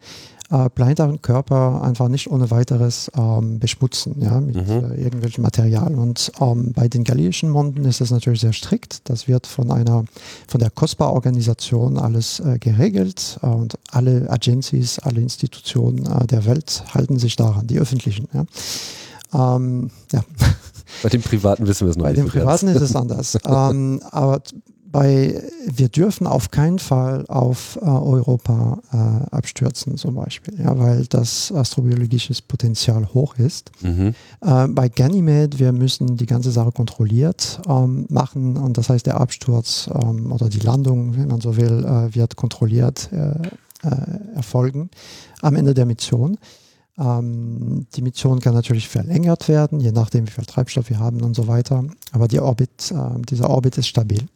Speaker 2: äh, planetaren Körper einfach nicht ohne weiteres ähm, beschmutzen, ja, mit mhm. äh, irgendwelchen Materialien. Und ähm, bei den galileischen Monden ist das natürlich sehr strikt. Das wird von einer, von der COSPA-Organisation alles äh, geregelt äh, und alle Agencies, alle Institutionen äh, der Welt halten sich daran, die öffentlichen. Ja. Ähm, ja.
Speaker 1: Bei den Privaten wissen wir es noch
Speaker 2: bei nicht. Bei den Privaten ist es anders. ähm, aber bei, wir dürfen auf keinen Fall auf äh, Europa äh, abstürzen zum Beispiel, ja, weil das astrobiologisches Potenzial hoch ist. Mhm. Äh, bei Ganymede, wir müssen die ganze Sache kontrolliert ähm, machen und das heißt, der Absturz ähm, oder die Landung, wenn man so will, äh, wird kontrolliert äh, äh, erfolgen am Ende der Mission. Ähm, die Mission kann natürlich verlängert werden, je nachdem, wie viel Treibstoff wir haben und so weiter. Aber die Orbit, äh, dieser Orbit ist stabil.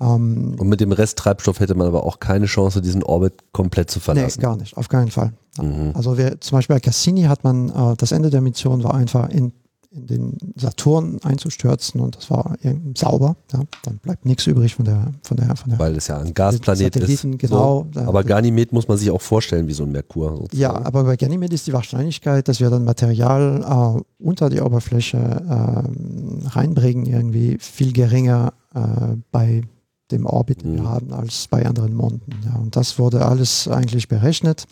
Speaker 1: Ähm, und mit dem Rest Treibstoff hätte man aber auch keine Chance, diesen Orbit komplett zu verlassen.
Speaker 2: Nee, gar nicht, auf keinen Fall. Mhm. Also wir, zum Beispiel bei Cassini hat man, äh, das Ende der Mission war einfach in in den Saturn einzustürzen und das war sauber. Ja, dann bleibt nichts übrig von der, von der, von der.
Speaker 1: Weil es ja ein Gasplanet ist.
Speaker 2: Genau.
Speaker 1: So. Aber Ganymed muss man sich auch vorstellen wie so ein Merkur.
Speaker 2: Sozusagen. Ja, aber bei Ganymed ist die Wahrscheinlichkeit, dass wir dann Material äh, unter die Oberfläche äh, reinbringen, irgendwie viel geringer äh, bei dem Orbit mhm. haben als bei anderen Monden. Ja, und das wurde alles eigentlich berechnet.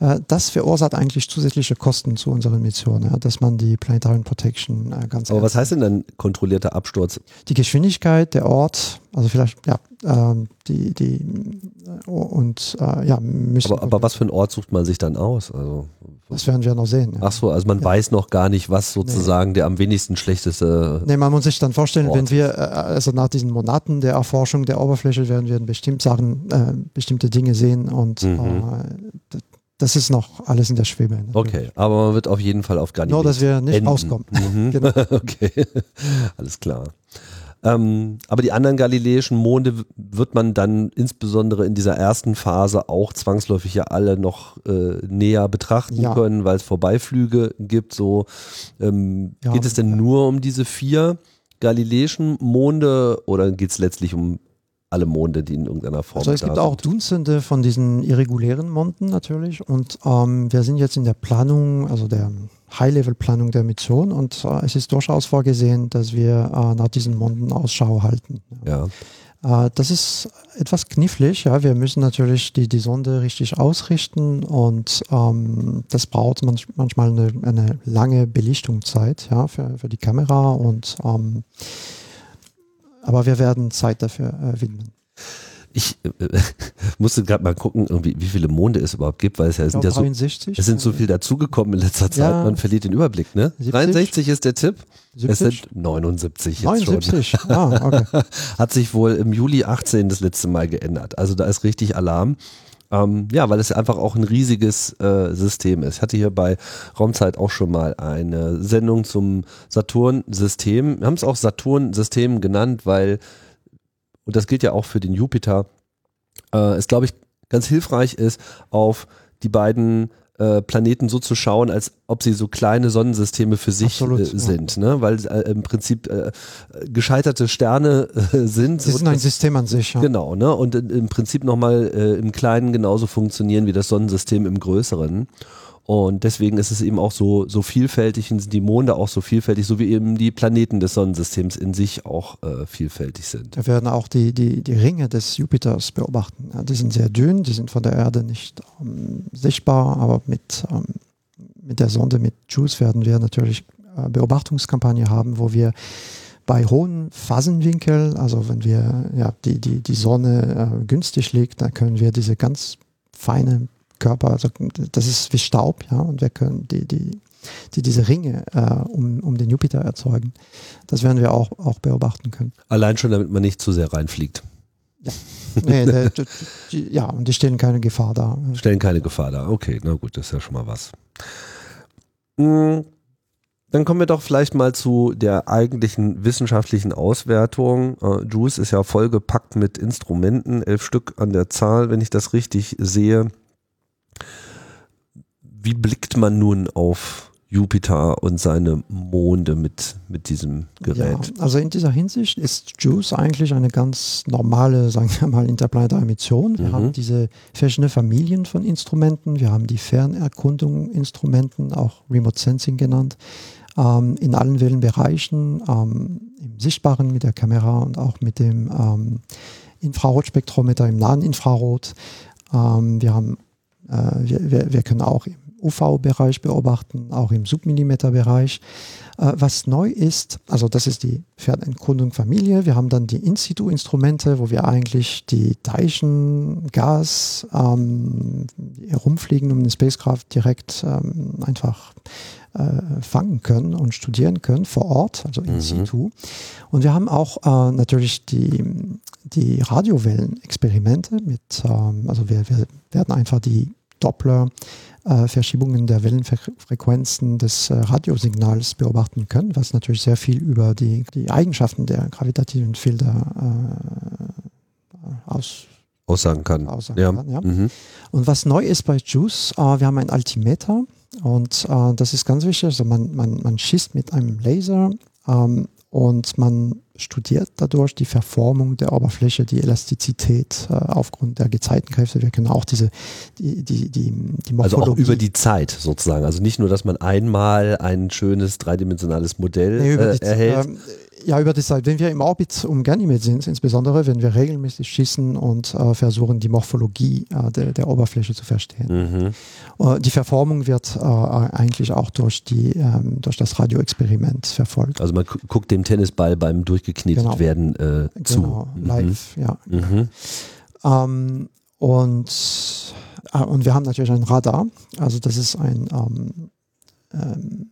Speaker 2: Äh, das verursacht eigentlich zusätzliche Kosten zu unseren Missionen, ja, dass man die Planetary Protection äh, ganz
Speaker 1: Aber was heißt denn dann kontrollierter Absturz?
Speaker 2: Die Geschwindigkeit, der Ort, also vielleicht, ja, die, die, äh, und äh, ja,
Speaker 1: müssen. Aber, aber, was für einen Ort sucht man sich dann aus? Also,
Speaker 2: das werden wir noch sehen.
Speaker 1: Ja. Ach so, also man ja. weiß noch gar nicht, was sozusagen nee. der am wenigsten schlechteste.
Speaker 2: Nee, man muss sich dann vorstellen, Ort. wenn wir, also nach diesen Monaten der Erforschung der Oberfläche werden wir bestimmt Sachen, äh, bestimmte Dinge sehen und mhm. äh, das ist noch alles in der Schwebe. Natürlich.
Speaker 1: Okay, aber man wird auf jeden Fall auf Ganymed
Speaker 2: Nur, dass wir nicht
Speaker 1: enden.
Speaker 2: rauskommen.
Speaker 1: Mhm. genau. okay, alles klar. Ähm, aber die anderen galiläischen Monde wird man dann insbesondere in dieser ersten Phase auch zwangsläufig ja alle noch äh, näher betrachten ja. können, weil es Vorbeiflüge gibt. So ähm, ja, geht es denn nur um diese vier galiläischen Monde oder geht es letztlich um alle Monde, die in irgendeiner Form
Speaker 2: Also es gibt auch Dutzende von diesen irregulären Monden natürlich und ähm, wir sind jetzt in der Planung, also der High-Level-Planung der Mission und äh, es ist durchaus vorgesehen, dass wir äh, nach diesen Monden Ausschau halten.
Speaker 1: Ja.
Speaker 2: Äh, das ist etwas knifflig, ja. Wir müssen natürlich die, die Sonde richtig ausrichten und ähm, das braucht manch, manchmal eine, eine lange Belichtungszeit ja, für, für die Kamera und ähm, aber wir werden Zeit dafür äh, widmen.
Speaker 1: Ich äh, musste gerade mal gucken, wie viele Monde es überhaupt gibt, weil es ja, sind ja so, es sind so viel dazugekommen in letzter Zeit, ja. man verliert den Überblick, ne? 70? 63 ist der Tipp. 70? Es sind 79 jetzt 79. schon. Ah, okay. Hat sich wohl im Juli 18 das letzte Mal geändert. Also da ist richtig Alarm. Ähm, ja, weil es einfach auch ein riesiges äh, System ist. Ich hatte hier bei Raumzeit auch schon mal eine Sendung zum Saturn-System. Wir haben es auch Saturn-System genannt, weil und das gilt ja auch für den Jupiter, äh, es glaube ich ganz hilfreich ist, auf die beiden äh, Planeten so zu schauen, als ob sie so kleine Sonnensysteme für sich äh, sind, ne? weil äh, im Prinzip äh, gescheiterte Sterne äh, sind.
Speaker 2: Sie sind ein System an sich. Ja.
Speaker 1: Genau, ne? und im Prinzip nochmal äh, im Kleinen genauso funktionieren wie das Sonnensystem im Größeren. Und deswegen ist es eben auch so, so vielfältig und sind die Monde auch so vielfältig, so wie eben die Planeten des Sonnensystems in sich auch äh, vielfältig sind.
Speaker 2: Wir werden auch die, die, die Ringe des Jupiters beobachten. Ja, die sind sehr dünn, die sind von der Erde nicht ähm, sichtbar, aber mit, ähm, mit der Sonde, mit JUICE werden wir natürlich äh, Beobachtungskampagne haben, wo wir bei hohen Phasenwinkel, also wenn wir ja, die, die, die Sonne äh, günstig liegt, dann können wir diese ganz feine Körper, also das ist wie Staub, ja, und wir können die, die, die diese Ringe äh, um, um den Jupiter erzeugen. Das werden wir auch, auch beobachten können.
Speaker 1: Allein schon, damit man nicht zu sehr reinfliegt.
Speaker 2: Ja. Nee, der, die, ja, und die stellen keine Gefahr dar.
Speaker 1: Stellen keine Gefahr dar. Okay, na gut, das ist ja schon mal was. Hm, dann kommen wir doch vielleicht mal zu der eigentlichen wissenschaftlichen Auswertung. Äh, JUICE ist ja vollgepackt mit Instrumenten, elf Stück an der Zahl, wenn ich das richtig sehe. Wie blickt man nun auf Jupiter und seine Monde mit, mit diesem Gerät?
Speaker 2: Ja, also in dieser Hinsicht ist JUICE eigentlich eine ganz normale, sagen wir mal, interplanetare Mission. Wir mhm. haben diese verschiedenen Familien von Instrumenten. Wir haben die Fernerkundung Instrumenten, auch Remote Sensing genannt, ähm, in allen Wellenbereichen, ähm, im Sichtbaren mit der Kamera und auch mit dem ähm, Infrarotspektrometer im nahen Infrarot. Ähm, wir haben wir, wir, wir, können auch im UV-Bereich beobachten, auch im Submillimeter-Bereich. Äh, was neu ist, also das ist die Fernentkundung Familie. Wir haben dann die In-Situ-Instrumente, wo wir eigentlich die Teilchen, Gas ähm, herumfliegen, um den Spacecraft direkt ähm, einfach äh, fangen können und studieren können vor Ort, also in mhm. situ. Und wir haben auch äh, natürlich die, die Radiowellen-Experimente mit, ähm, also wir, wir werden einfach die Doppler äh, Verschiebungen der Wellenfrequenzen des äh, Radiosignals beobachten können, was natürlich sehr viel über die, die Eigenschaften der gravitativen Filter äh, aus,
Speaker 1: aussagen kann.
Speaker 2: Aussagen ja. kann ja. Mhm. Und was neu ist bei JUICE, äh, wir haben ein Altimeter und das ist ganz wichtig. Also man, man, man schießt mit einem Laser ähm, und man studiert dadurch die Verformung der Oberfläche, die Elastizität äh, aufgrund der Gezeitenkräfte. Wir können auch diese, die, die, die, die
Speaker 1: Morphologie. Also auch über die Zeit sozusagen. Also nicht nur, dass man einmal ein schönes dreidimensionales Modell nee, äh, erhält. Ähm,
Speaker 2: ja, über die Zeit. Wenn wir im Orbit um Ganymed sind, insbesondere wenn wir regelmäßig schießen und äh, versuchen, die Morphologie äh, der, der, Oberfläche zu verstehen. Mhm. Äh, die Verformung wird äh, eigentlich auch durch, die, ähm, durch das Radioexperiment verfolgt.
Speaker 1: Also man guckt dem Tennisball beim durchgeknetet genau. werden äh, zu. Genau,
Speaker 2: mhm. live, ja. Mhm. Ähm, und, äh, und wir haben natürlich ein Radar. Also das ist ein ähm, ähm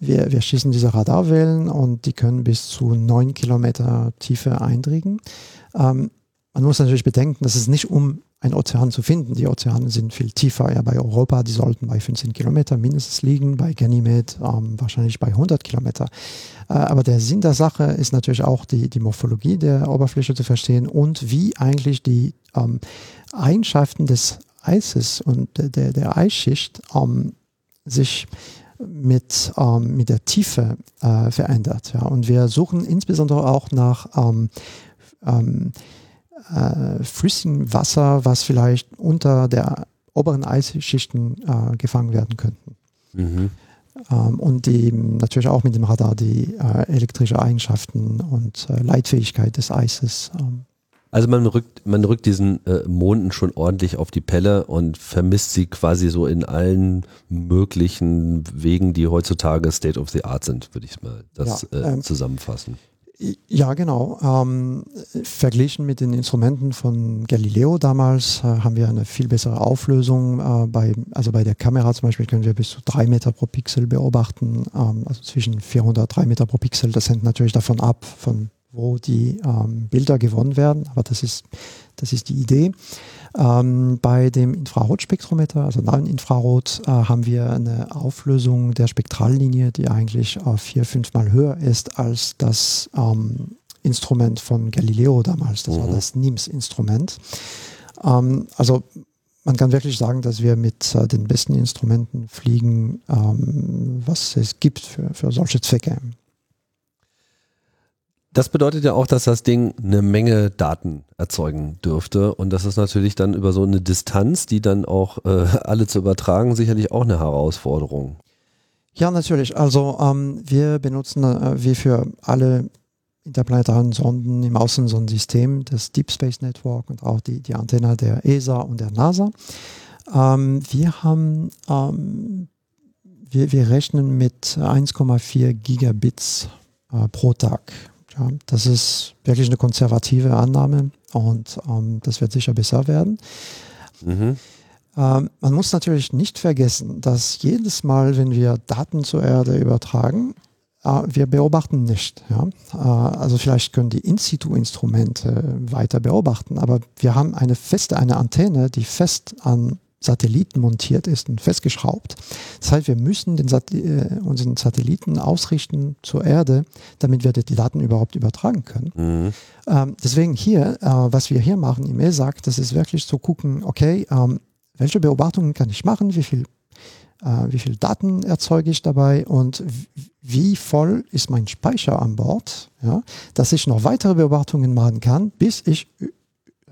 Speaker 2: wir, wir schießen diese Radarwellen und die können bis zu neun Kilometer Tiefe eindringen. Ähm, man muss natürlich bedenken, dass es nicht um einen Ozean zu finden. Die Ozeane sind viel tiefer. Ja, bei Europa, die sollten bei 15 Kilometer mindestens liegen, bei Ganymed ähm, wahrscheinlich bei 100 Kilometer. Äh, aber der Sinn der Sache ist natürlich auch die, die Morphologie der Oberfläche zu verstehen und wie eigentlich die ähm, Eigenschaften des Eises und der, der Eisschicht ähm, sich mit, ähm, mit der Tiefe äh, verändert. Ja. Und wir suchen insbesondere auch nach ähm, ähm, äh, flüssigem Wasser, was vielleicht unter der oberen Eisschichten äh, gefangen werden könnten. Mhm. Ähm, und die natürlich auch mit dem Radar die äh, elektrische Eigenschaften und äh, Leitfähigkeit des Eises ähm,
Speaker 1: also man rückt, man rückt diesen äh, Monden schon ordentlich auf die Pelle und vermisst sie quasi so in allen möglichen Wegen, die heutzutage State of the Art sind, würde ich mal das ja, äh, ähm, zusammenfassen.
Speaker 2: Ja, genau. Ähm, verglichen mit den Instrumenten von Galileo damals äh, haben wir eine viel bessere Auflösung. Äh, bei, also bei der Kamera zum Beispiel können wir bis zu drei Meter pro Pixel beobachten, ähm, also zwischen 400 und 3 Meter pro Pixel. Das hängt natürlich davon ab, von wo die ähm, Bilder gewonnen werden, aber das ist, das ist die Idee. Ähm, bei dem Infrarotspektrometer, also nahen Infrarot, äh, haben wir eine Auflösung der Spektrallinie, die eigentlich äh, vier, fünfmal höher ist als das ähm, Instrument von Galileo damals. Das mhm. war das NIMS-Instrument. Ähm, also man kann wirklich sagen, dass wir mit äh, den besten Instrumenten fliegen, ähm, was es gibt für, für solche Zwecke.
Speaker 1: Das bedeutet ja auch, dass das Ding eine Menge Daten erzeugen dürfte und das ist natürlich dann über so eine Distanz, die dann auch äh, alle zu übertragen, sicherlich auch eine Herausforderung.
Speaker 2: Ja, natürlich. Also ähm, wir benutzen äh, wie für alle interplanetaren Sonden im Außensondensystem das Deep Space Network und auch die, die Antenne der ESA und der NASA. Ähm, wir haben ähm, wir, wir rechnen mit 1,4 Gigabits äh, pro Tag ja, das ist wirklich eine konservative Annahme und ähm, das wird sicher besser werden. Mhm. Ähm, man muss natürlich nicht vergessen, dass jedes Mal, wenn wir Daten zur Erde übertragen, äh, wir beobachten nicht. Ja? Äh, also vielleicht können die In-situ-Instrumente weiter beobachten, aber wir haben eine feste, eine Antenne, die fest an Satelliten montiert ist und festgeschraubt. Das heißt, wir müssen den Sat äh, unseren Satelliten ausrichten zur Erde, damit wir die Daten überhaupt übertragen können. Mhm. Ähm, deswegen hier, äh, was wir hier machen im ESAC, das ist wirklich zu gucken, okay, ähm, welche Beobachtungen kann ich machen, wie viel, äh, wie viel Daten erzeuge ich dabei und wie voll ist mein Speicher an Bord, ja, dass ich noch weitere Beobachtungen machen kann, bis ich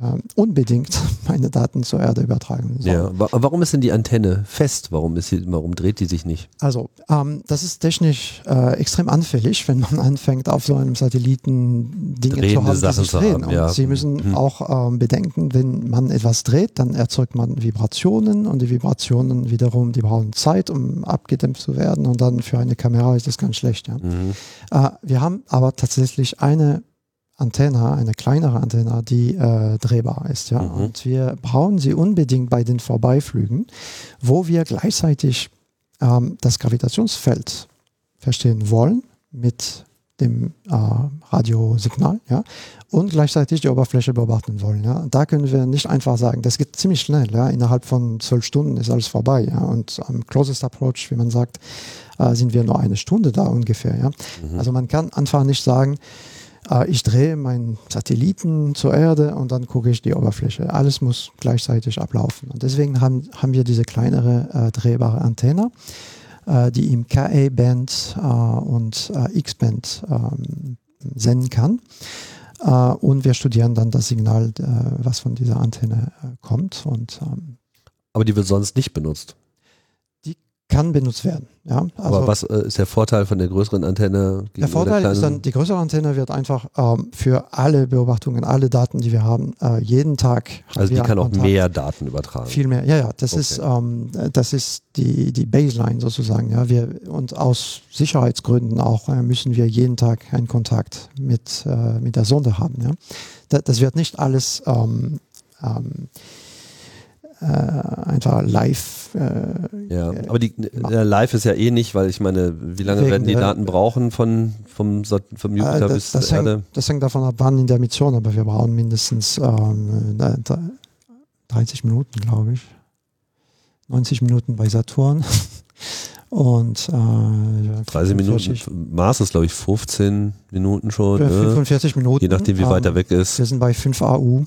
Speaker 2: äh, unbedingt meine Daten zur Erde übertragen
Speaker 1: soll. Ja, warum ist denn die Antenne fest? Warum, ist sie, warum dreht die sich nicht?
Speaker 2: Also, ähm, das ist technisch äh, extrem anfällig, wenn man anfängt, auf so einem Satelliten Dinge Drehende zu haben, Sachen die sich drehen. Haben, ja. Und Sie müssen hm. auch ähm, bedenken, wenn man etwas dreht, dann erzeugt man Vibrationen und die Vibrationen wiederum, die brauchen Zeit, um abgedämpft zu werden und dann für eine Kamera ist das ganz schlecht. Ja. Mhm. Äh, wir haben aber tatsächlich eine Antenne, eine kleinere Antenne, die äh, drehbar ist. Ja? Mhm. Und wir brauchen sie unbedingt bei den Vorbeiflügen, wo wir gleichzeitig ähm, das Gravitationsfeld verstehen wollen mit dem äh, Radiosignal ja? und gleichzeitig die Oberfläche beobachten wollen. Ja? Da können wir nicht einfach sagen, das geht ziemlich schnell. Ja? Innerhalb von zwölf Stunden ist alles vorbei. Ja? Und am closest approach, wie man sagt, äh, sind wir nur eine Stunde da ungefähr. Ja? Mhm. Also man kann einfach nicht sagen, äh, ich drehe meinen Satelliten zur Erde und dann gucke ich die Oberfläche. Alles muss gleichzeitig ablaufen. Und deswegen haben, haben wir diese kleinere äh, drehbare Antenne, äh, die im KA-Band äh, und äh, X-Band ähm, senden kann. Und wir studieren dann das Signal, was von dieser Antenne kommt. Und, ähm,
Speaker 1: Aber die wird sonst nicht benutzt
Speaker 2: kann benutzt werden. Ja,
Speaker 1: also Aber was äh, ist der Vorteil von der größeren Antenne?
Speaker 2: Der Vorteil der ist dann, die größere Antenne wird einfach ähm, für alle Beobachtungen, alle Daten, die wir haben, äh, jeden Tag.
Speaker 1: Also die kann auch mehr Daten übertragen.
Speaker 2: Viel mehr, ja, ja. Das okay. ist, ähm, das ist die, die Baseline sozusagen. Ja, wir, und aus Sicherheitsgründen auch äh, müssen wir jeden Tag einen Kontakt mit, äh, mit der Sonde haben. Ja. Das, das wird nicht alles ähm, ähm, äh, einfach live.
Speaker 1: Äh, ja, aber die äh, live ist ja eh nicht, weil ich meine, wie lange wegen, werden die Daten brauchen von vom, vom Jupiter
Speaker 2: das,
Speaker 1: bis
Speaker 2: das
Speaker 1: Erde?
Speaker 2: Hängt, das hängt davon ab, wann in der Mission, aber wir brauchen mindestens ähm, 30 Minuten, glaube ich. 90 Minuten bei Saturn. Und äh,
Speaker 1: 30 Minuten, Mars ist glaube ich 15 Minuten schon.
Speaker 2: 45 ne? Minuten.
Speaker 1: Je nachdem, wie ähm, weiter weg ist.
Speaker 2: Wir sind bei 5 AU.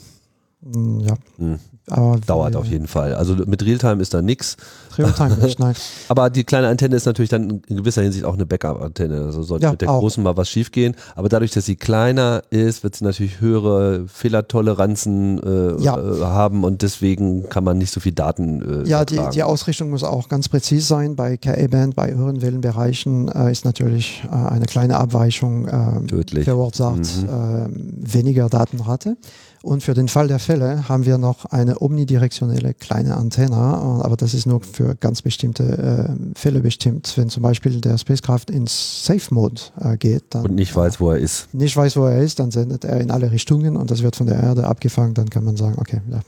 Speaker 2: Hm, ja. Hm.
Speaker 1: Aber Dauert auf jeden Fall. Also mit Realtime ist da nichts.
Speaker 2: Realtime nicht, nein.
Speaker 1: Aber die kleine Antenne ist natürlich dann in gewisser Hinsicht auch eine Backup-Antenne. Also sollte ja, mit der auch. großen mal was schiefgehen. Aber dadurch, dass sie kleiner ist, wird sie natürlich höhere Fehlertoleranzen äh, ja. äh, haben und deswegen kann man nicht so viel Daten
Speaker 2: äh, Ja, die, die, Ausrichtung muss auch ganz präzise sein. Bei KA-Band, bei höheren Wellenbereichen äh, ist natürlich äh, eine kleine Abweichung
Speaker 1: äh, Tödlich.
Speaker 2: verursacht mhm. äh, weniger Datenrate. Und für den Fall der Fälle haben wir noch eine omnidirektionelle kleine Antenne, aber das ist nur für ganz bestimmte äh, Fälle bestimmt. Wenn zum Beispiel der Spacecraft ins Safe Mode äh, geht,
Speaker 1: dann und nicht weiß, wo er ist.
Speaker 2: Nicht weiß, wo er ist, dann sendet er in alle Richtungen und das wird von der Erde abgefangen. Dann kann man sagen, okay, ja,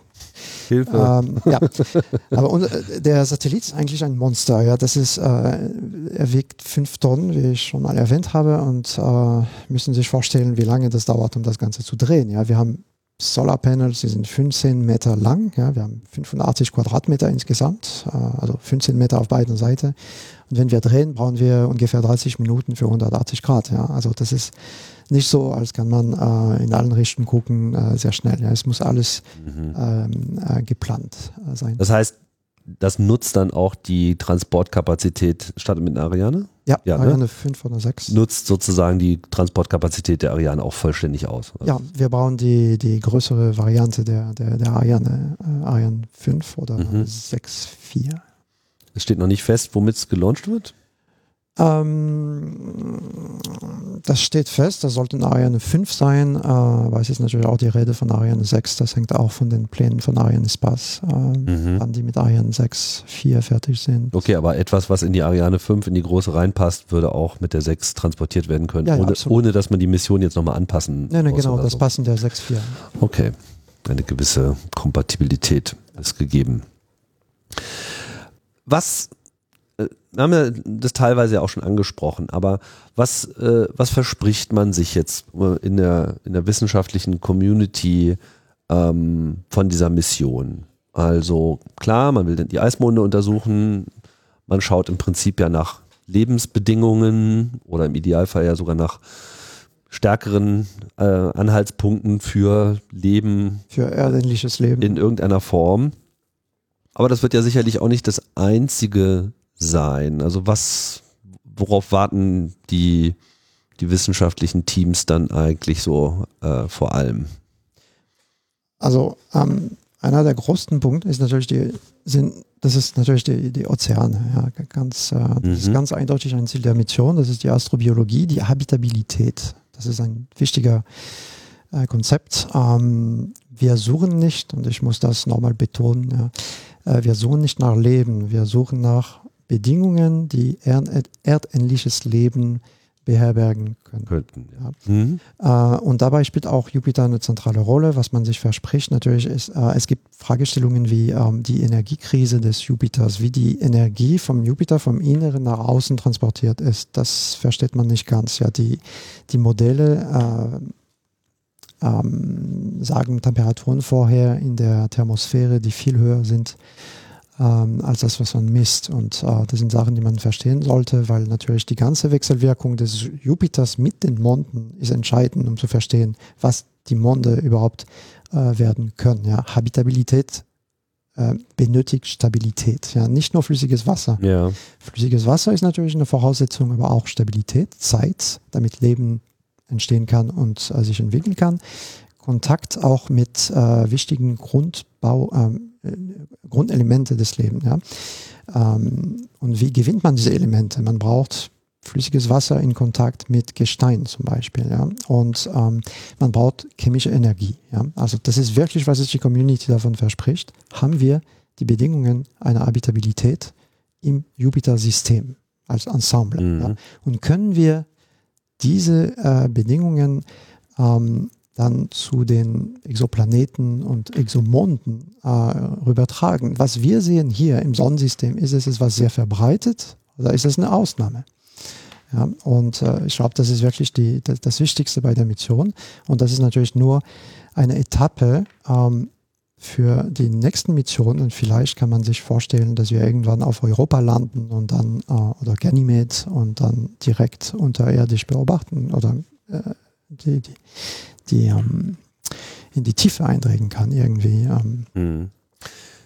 Speaker 1: Hilfe.
Speaker 2: Ähm, ja, aber und, äh, der Satellit ist eigentlich ein Monster. Ja, das ist, äh, er wiegt fünf Tonnen, wie ich schon mal erwähnt habe, und äh, müssen sich vorstellen, wie lange das dauert, um das Ganze zu drehen. Ja, wir haben Solarpanels, die sind 15 Meter lang. Ja, wir haben 85 Quadratmeter insgesamt, äh, also 15 Meter auf beiden Seiten. Und wenn wir drehen, brauchen wir ungefähr 30 Minuten für 180 Grad. Ja, also das ist nicht so, als kann man äh, in allen Richtungen gucken, äh, sehr schnell. Ja, es muss alles mhm. ähm, äh, geplant äh, sein.
Speaker 1: Das heißt, das nutzt dann auch die Transportkapazität statt mit einer Ariane?
Speaker 2: Ja, ja ne? Ariane ne? 5 oder 6.
Speaker 1: Nutzt sozusagen die Transportkapazität der Ariane auch vollständig aus?
Speaker 2: Oder? Ja, wir bauen die, die größere Variante der, der, der Ariane, äh, Ariane 5 oder mhm. 6.4.
Speaker 1: Es steht noch nicht fest, womit es gelauncht wird?
Speaker 2: Ähm, das steht fest, das sollte eine Ariane 5 sein, äh, aber es ist natürlich auch die Rede von Ariane 6, das hängt auch von den Plänen von Ariane Space, äh, mhm. wann die mit Ariane 6, 4 fertig sind.
Speaker 1: Okay, aber etwas, was in die Ariane 5, in die große reinpasst, würde auch mit der 6 transportiert werden können, ja, ja, ohne, ohne, dass man die Mission jetzt nochmal anpassen
Speaker 2: Nein, nee, genau, das so. passen der 6, 4.
Speaker 1: Okay, eine gewisse Kompatibilität ist gegeben. Was äh, wir haben ja das teilweise ja auch schon angesprochen, aber was, äh, was verspricht man sich jetzt äh, in der, in der wissenschaftlichen Community ähm, von dieser Mission? Also klar, man will die Eismonde untersuchen, man schaut im Prinzip ja nach Lebensbedingungen oder im Idealfall ja sogar nach stärkeren äh, Anhaltspunkten für Leben.
Speaker 2: Für erdenkliches Leben.
Speaker 1: In irgendeiner Form. Aber das wird ja sicherlich auch nicht das einzige sein? Also was, worauf warten die, die wissenschaftlichen Teams dann eigentlich so äh, vor allem?
Speaker 2: Also ähm, einer der größten Punkte ist natürlich die, sind, das ist natürlich die, die Ozeane. Ja, ganz, äh, das mhm. ist ganz eindeutig ein Ziel der Mission. Das ist die Astrobiologie, die Habitabilität. Das ist ein wichtiger äh, Konzept. Ähm, wir suchen nicht, und ich muss das nochmal betonen, ja, äh, wir suchen nicht nach Leben, wir suchen nach Bedingungen, die erd erdähnliches Leben beherbergen können. Könnten, ja. Ja. Mhm. Äh, und dabei spielt auch Jupiter eine zentrale Rolle. Was man sich verspricht, natürlich ist, äh, es gibt Fragestellungen wie ähm, die Energiekrise des Jupiters, wie die Energie vom Jupiter vom Inneren nach außen transportiert ist. Das versteht man nicht ganz. Ja, die, die Modelle äh, ähm, sagen Temperaturen vorher in der Thermosphäre, die viel höher sind ähm, als das, was man misst. Und äh, das sind Sachen, die man verstehen sollte, weil natürlich die ganze Wechselwirkung des Jupiters mit den Monden ist entscheidend, um zu verstehen, was die Monde überhaupt äh, werden können. Ja. Habitabilität äh, benötigt Stabilität. Ja. Nicht nur flüssiges Wasser. Ja. Flüssiges Wasser ist natürlich eine Voraussetzung, aber auch Stabilität, Zeit, damit Leben entstehen kann und äh, sich entwickeln kann. Kontakt auch mit äh, wichtigen Grundbau, ähm, äh, Grundelemente des Lebens. Ja? Ähm, und wie gewinnt man diese Elemente? Man braucht flüssiges Wasser in Kontakt mit Gestein zum Beispiel. Ja? Und ähm, man braucht chemische Energie. Ja? Also das ist wirklich, was sich die Community davon verspricht. Haben wir die Bedingungen einer Habitabilität im Jupiter-System als Ensemble. Mhm. Ja? Und können wir diese äh, Bedingungen ähm, dann zu den Exoplaneten und Exomonden äh, rübertragen. Was wir sehen hier im Sonnensystem, ist es etwas sehr verbreitet oder ist es eine Ausnahme? Ja, und äh, ich glaube, das ist wirklich die, das, das, Wichtigste bei der Mission. Und das ist natürlich nur eine Etappe ähm, für die nächsten Missionen. Und vielleicht kann man sich vorstellen, dass wir irgendwann auf Europa landen und dann, äh, oder Ganymed und dann direkt unterirdisch beobachten oder äh, die, die, die ähm, in die Tiefe eindringen kann irgendwie. Ähm.
Speaker 1: Hm.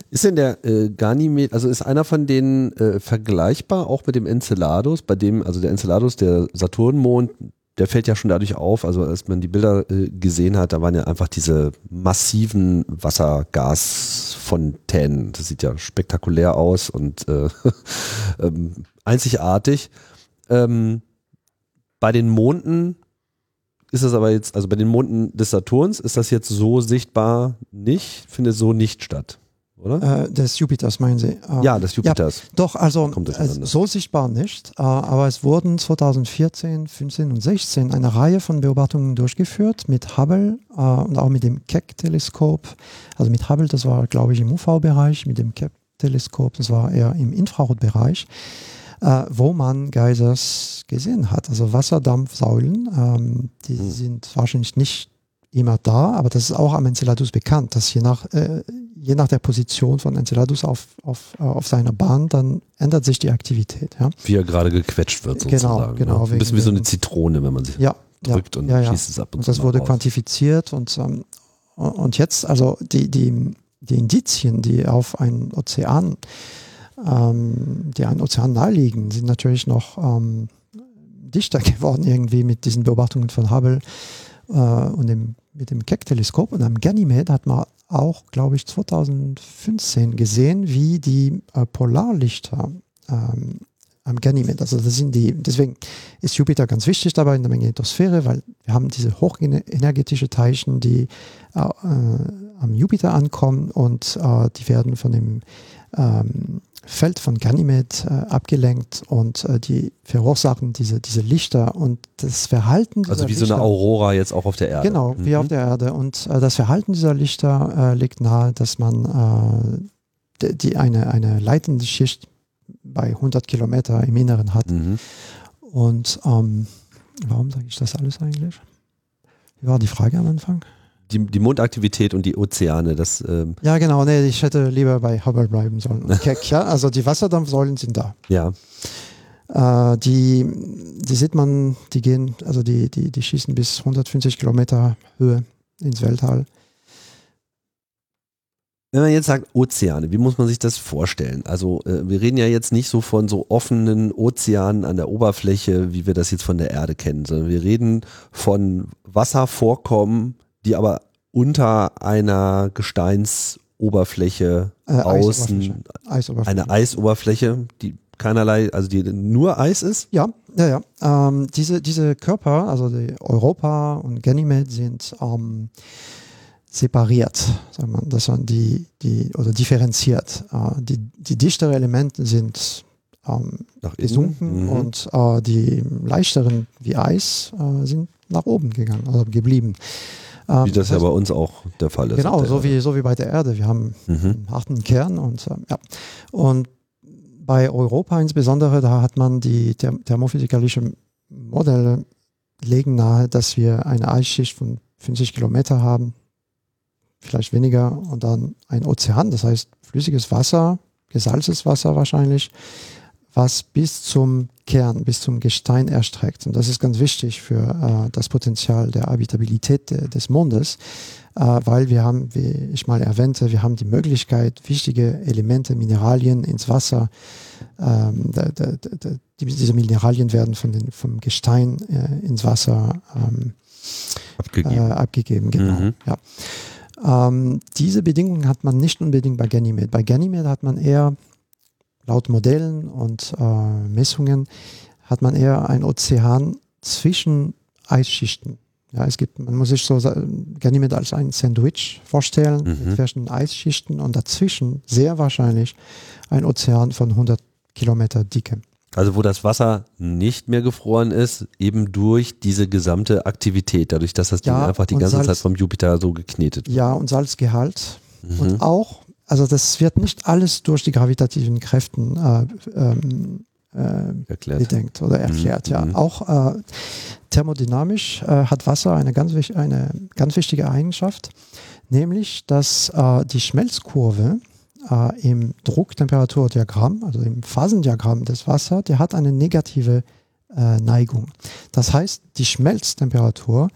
Speaker 1: Ist denn der äh, Ganymed, also ist einer von denen äh, vergleichbar auch mit dem Enceladus, bei dem, also der Enceladus, der Saturnmond, der fällt ja schon dadurch auf, also als man die Bilder äh, gesehen hat, da waren ja einfach diese massiven Wassergasfontänen. Das sieht ja spektakulär aus und äh, ähm, einzigartig. Ähm, bei den Monden ist das aber jetzt, also bei den Monden des Saturns ist das jetzt so sichtbar nicht, findet so nicht statt, oder?
Speaker 2: Äh, des Jupiters meinen Sie?
Speaker 1: Ähm, ja, des Jupiters.
Speaker 2: Ja, doch, also äh, so sichtbar nicht, äh, aber es wurden 2014, 15 und 16 eine Reihe von Beobachtungen durchgeführt mit Hubble äh, und auch mit dem Keck-Teleskop. Also mit Hubble, das war, glaube ich, im UV-Bereich, mit dem Keck-Teleskop, das war eher im Infrarotbereich äh, wo man Geysers gesehen hat. Also Wasserdampfsäulen, ähm, die mhm. sind wahrscheinlich nicht immer da, aber das ist auch am Enceladus bekannt, dass je nach, äh, je nach der Position von Enceladus auf, auf, äh, auf seiner Bahn, dann ändert sich die Aktivität. Ja?
Speaker 1: Wie er gerade gequetscht wird
Speaker 2: genau, sozusagen. Genau, genau.
Speaker 1: Ne? Ein bisschen wie so eine Zitrone, wenn man sie
Speaker 2: ja,
Speaker 1: drückt
Speaker 2: ja,
Speaker 1: und
Speaker 2: ja,
Speaker 1: schießt es ab.
Speaker 2: Und, und das wurde raus. quantifiziert und, ähm, und jetzt, also die, die, die Indizien, die auf einen Ozean ähm, die einen Ozean naheliegen, sind natürlich noch ähm, dichter geworden irgendwie mit diesen Beobachtungen von Hubble äh, und dem, mit dem Keck-Teleskop. Und am Ganymed hat man auch, glaube ich, 2015 gesehen, wie die äh, Polarlichter ähm, am Ganymed, also das sind die, deswegen ist Jupiter ganz wichtig dabei in der Magnetosphäre, weil wir haben diese hochenergetische Teilchen, die äh, am Jupiter ankommen und äh, die werden von dem ähm, Feld von Ganymed äh, abgelenkt und äh, die verursachen diese, diese Lichter und das Verhalten
Speaker 1: Also wie
Speaker 2: Lichter,
Speaker 1: so eine Aurora jetzt auch auf der Erde.
Speaker 2: Genau, mhm. wie auf der Erde. Und äh, das Verhalten dieser Lichter äh, liegt nahe, dass man äh, die, eine, eine leitende Schicht bei 100 Kilometer im Inneren hat. Mhm. Und ähm, warum sage ich das alles eigentlich? Wie war die Frage am Anfang?
Speaker 1: Die, die Mondaktivität und die Ozeane. Das, ähm
Speaker 2: ja, genau. Nee, ich hätte lieber bei Hubble bleiben sollen. Keck, ja, also die Wasserdampfsäulen sind da.
Speaker 1: Ja.
Speaker 2: Äh, die, die sieht man, die gehen, also die, die, die schießen bis 150 Kilometer Höhe ins Weltall.
Speaker 1: Wenn man jetzt sagt Ozeane, wie muss man sich das vorstellen? Also äh, wir reden ja jetzt nicht so von so offenen Ozeanen an der Oberfläche, wie wir das jetzt von der Erde kennen, sondern wir reden von Wasservorkommen, die aber unter einer Gesteinsoberfläche äh, außen, Eisoberfläche. Eisoberfläche. eine Eisoberfläche, die keinerlei, also die nur Eis ist?
Speaker 2: Ja, ja, ja. Ähm, diese, diese Körper, also die Europa und Ganymed sind ähm, separiert, sagt man, das sind die, die, oder differenziert. Äh, die, die dichtere Elemente sind ähm, gesunken mhm. und äh, die leichteren wie Eis äh, sind nach oben gegangen, also geblieben.
Speaker 1: Ähm, wie das, ja bei uns auch der Fall ist.
Speaker 2: Genau, so wie, so wie bei der Erde. Wir haben mhm. einen harten Kern und äh, ja. Und bei Europa insbesondere, da hat man die therm thermophysikalischen Modelle legen nahe, dass wir eine Eisschicht von 50 Kilometer haben, vielleicht weniger, und dann ein Ozean, das heißt flüssiges Wasser, gesalztes Wasser wahrscheinlich, was bis zum Kern, bis zum Gestein erstreckt. Und das ist ganz wichtig für äh, das Potenzial der Habitabilität de, des Mondes, äh, weil wir haben, wie ich mal erwähnte, wir haben die Möglichkeit, wichtige Elemente, Mineralien ins Wasser, ähm, da, da, da, diese Mineralien werden von den, vom Gestein äh, ins Wasser ähm, abgegeben. Äh, abgegeben. Genau. Mhm. Ja. Ähm, diese Bedingungen hat man nicht unbedingt bei Ganymed. Bei Ganymed hat man eher laut Modellen und äh, Messungen hat man eher ein Ozean zwischen Eisschichten. Ja, es gibt, man muss sich so Ganymed als ein Sandwich vorstellen mhm. mit verschiedenen Eisschichten und dazwischen sehr wahrscheinlich ein Ozean von 100 Kilometer Dicke.
Speaker 1: Also wo das Wasser nicht mehr gefroren ist, eben durch diese gesamte Aktivität, dadurch, dass das Ding ja, einfach die ganze Salz, Zeit vom Jupiter so geknetet
Speaker 2: wird. Ja, und Salzgehalt. Mhm. Und auch also das wird nicht alles durch die gravitativen Kräften äh, ähm, äh, erklärt. bedenkt oder mhm. erklärt. Mhm. Ja, auch äh, thermodynamisch äh, hat Wasser eine ganz, eine ganz wichtige Eigenschaft, nämlich dass äh, die Schmelzkurve äh, im Drucktemperaturdiagramm, also im Phasendiagramm des Wassers, der hat eine negative Neigung. Das heißt, die Schmelztemperatur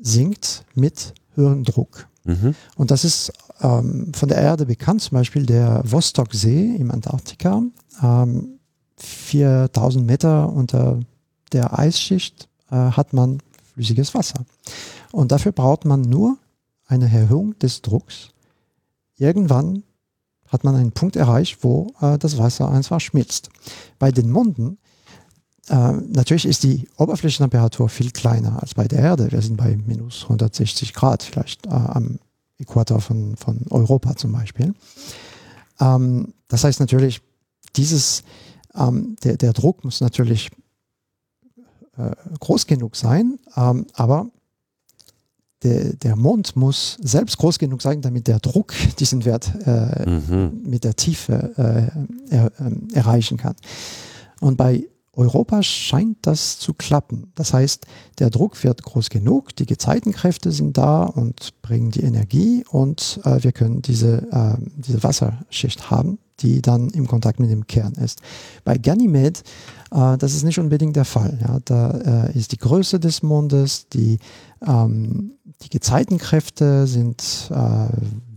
Speaker 2: sinkt mit höherem Druck. Mhm. Und das ist ähm, von der Erde bekannt, zum Beispiel der Vostok-See im Antarktika, ähm, 4000 Meter unter der Eisschicht äh, hat man flüssiges Wasser. Und dafür braucht man nur eine Erhöhung des Drucks. Irgendwann hat man einen Punkt erreicht, wo äh, das Wasser einfach schmilzt. Bei den Monden äh, natürlich ist die Oberflächentemperatur viel kleiner als bei der Erde. Wir sind bei minus 160 Grad vielleicht äh, am Äquator von, von Europa zum Beispiel. Ähm, das heißt natürlich, dieses, ähm, der, der Druck muss natürlich äh, groß genug sein, ähm, aber der, der Mond muss selbst groß genug sein, damit der Druck diesen Wert äh, mhm. mit der Tiefe äh, er, ähm, erreichen kann. Und bei Europa scheint das zu klappen. Das heißt, der Druck wird groß genug, die Gezeitenkräfte sind da und bringen die Energie und äh, wir können diese, äh, diese Wasserschicht haben, die dann im Kontakt mit dem Kern ist. Bei Ganymed, äh, das ist nicht unbedingt der Fall. Ja. Da äh, ist die Größe des Mondes, die, ähm, die Gezeitenkräfte sind äh,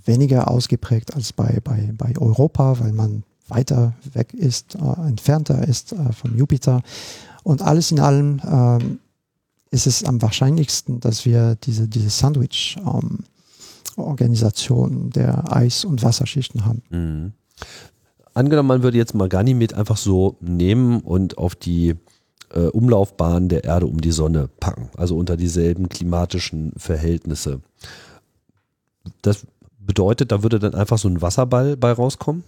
Speaker 2: weniger ausgeprägt als bei, bei, bei Europa, weil man weiter weg ist, äh, entfernter ist äh, vom Jupiter. Und alles in allem ähm, ist es am wahrscheinlichsten, dass wir diese, diese Sandwich-Organisation ähm, der Eis- und Wasserschichten haben. Mhm.
Speaker 1: Angenommen, man würde jetzt mal Ganymed einfach so nehmen und auf die äh, Umlaufbahn der Erde um die Sonne packen, also unter dieselben klimatischen Verhältnisse. Das bedeutet, da würde dann einfach so ein Wasserball bei rauskommen?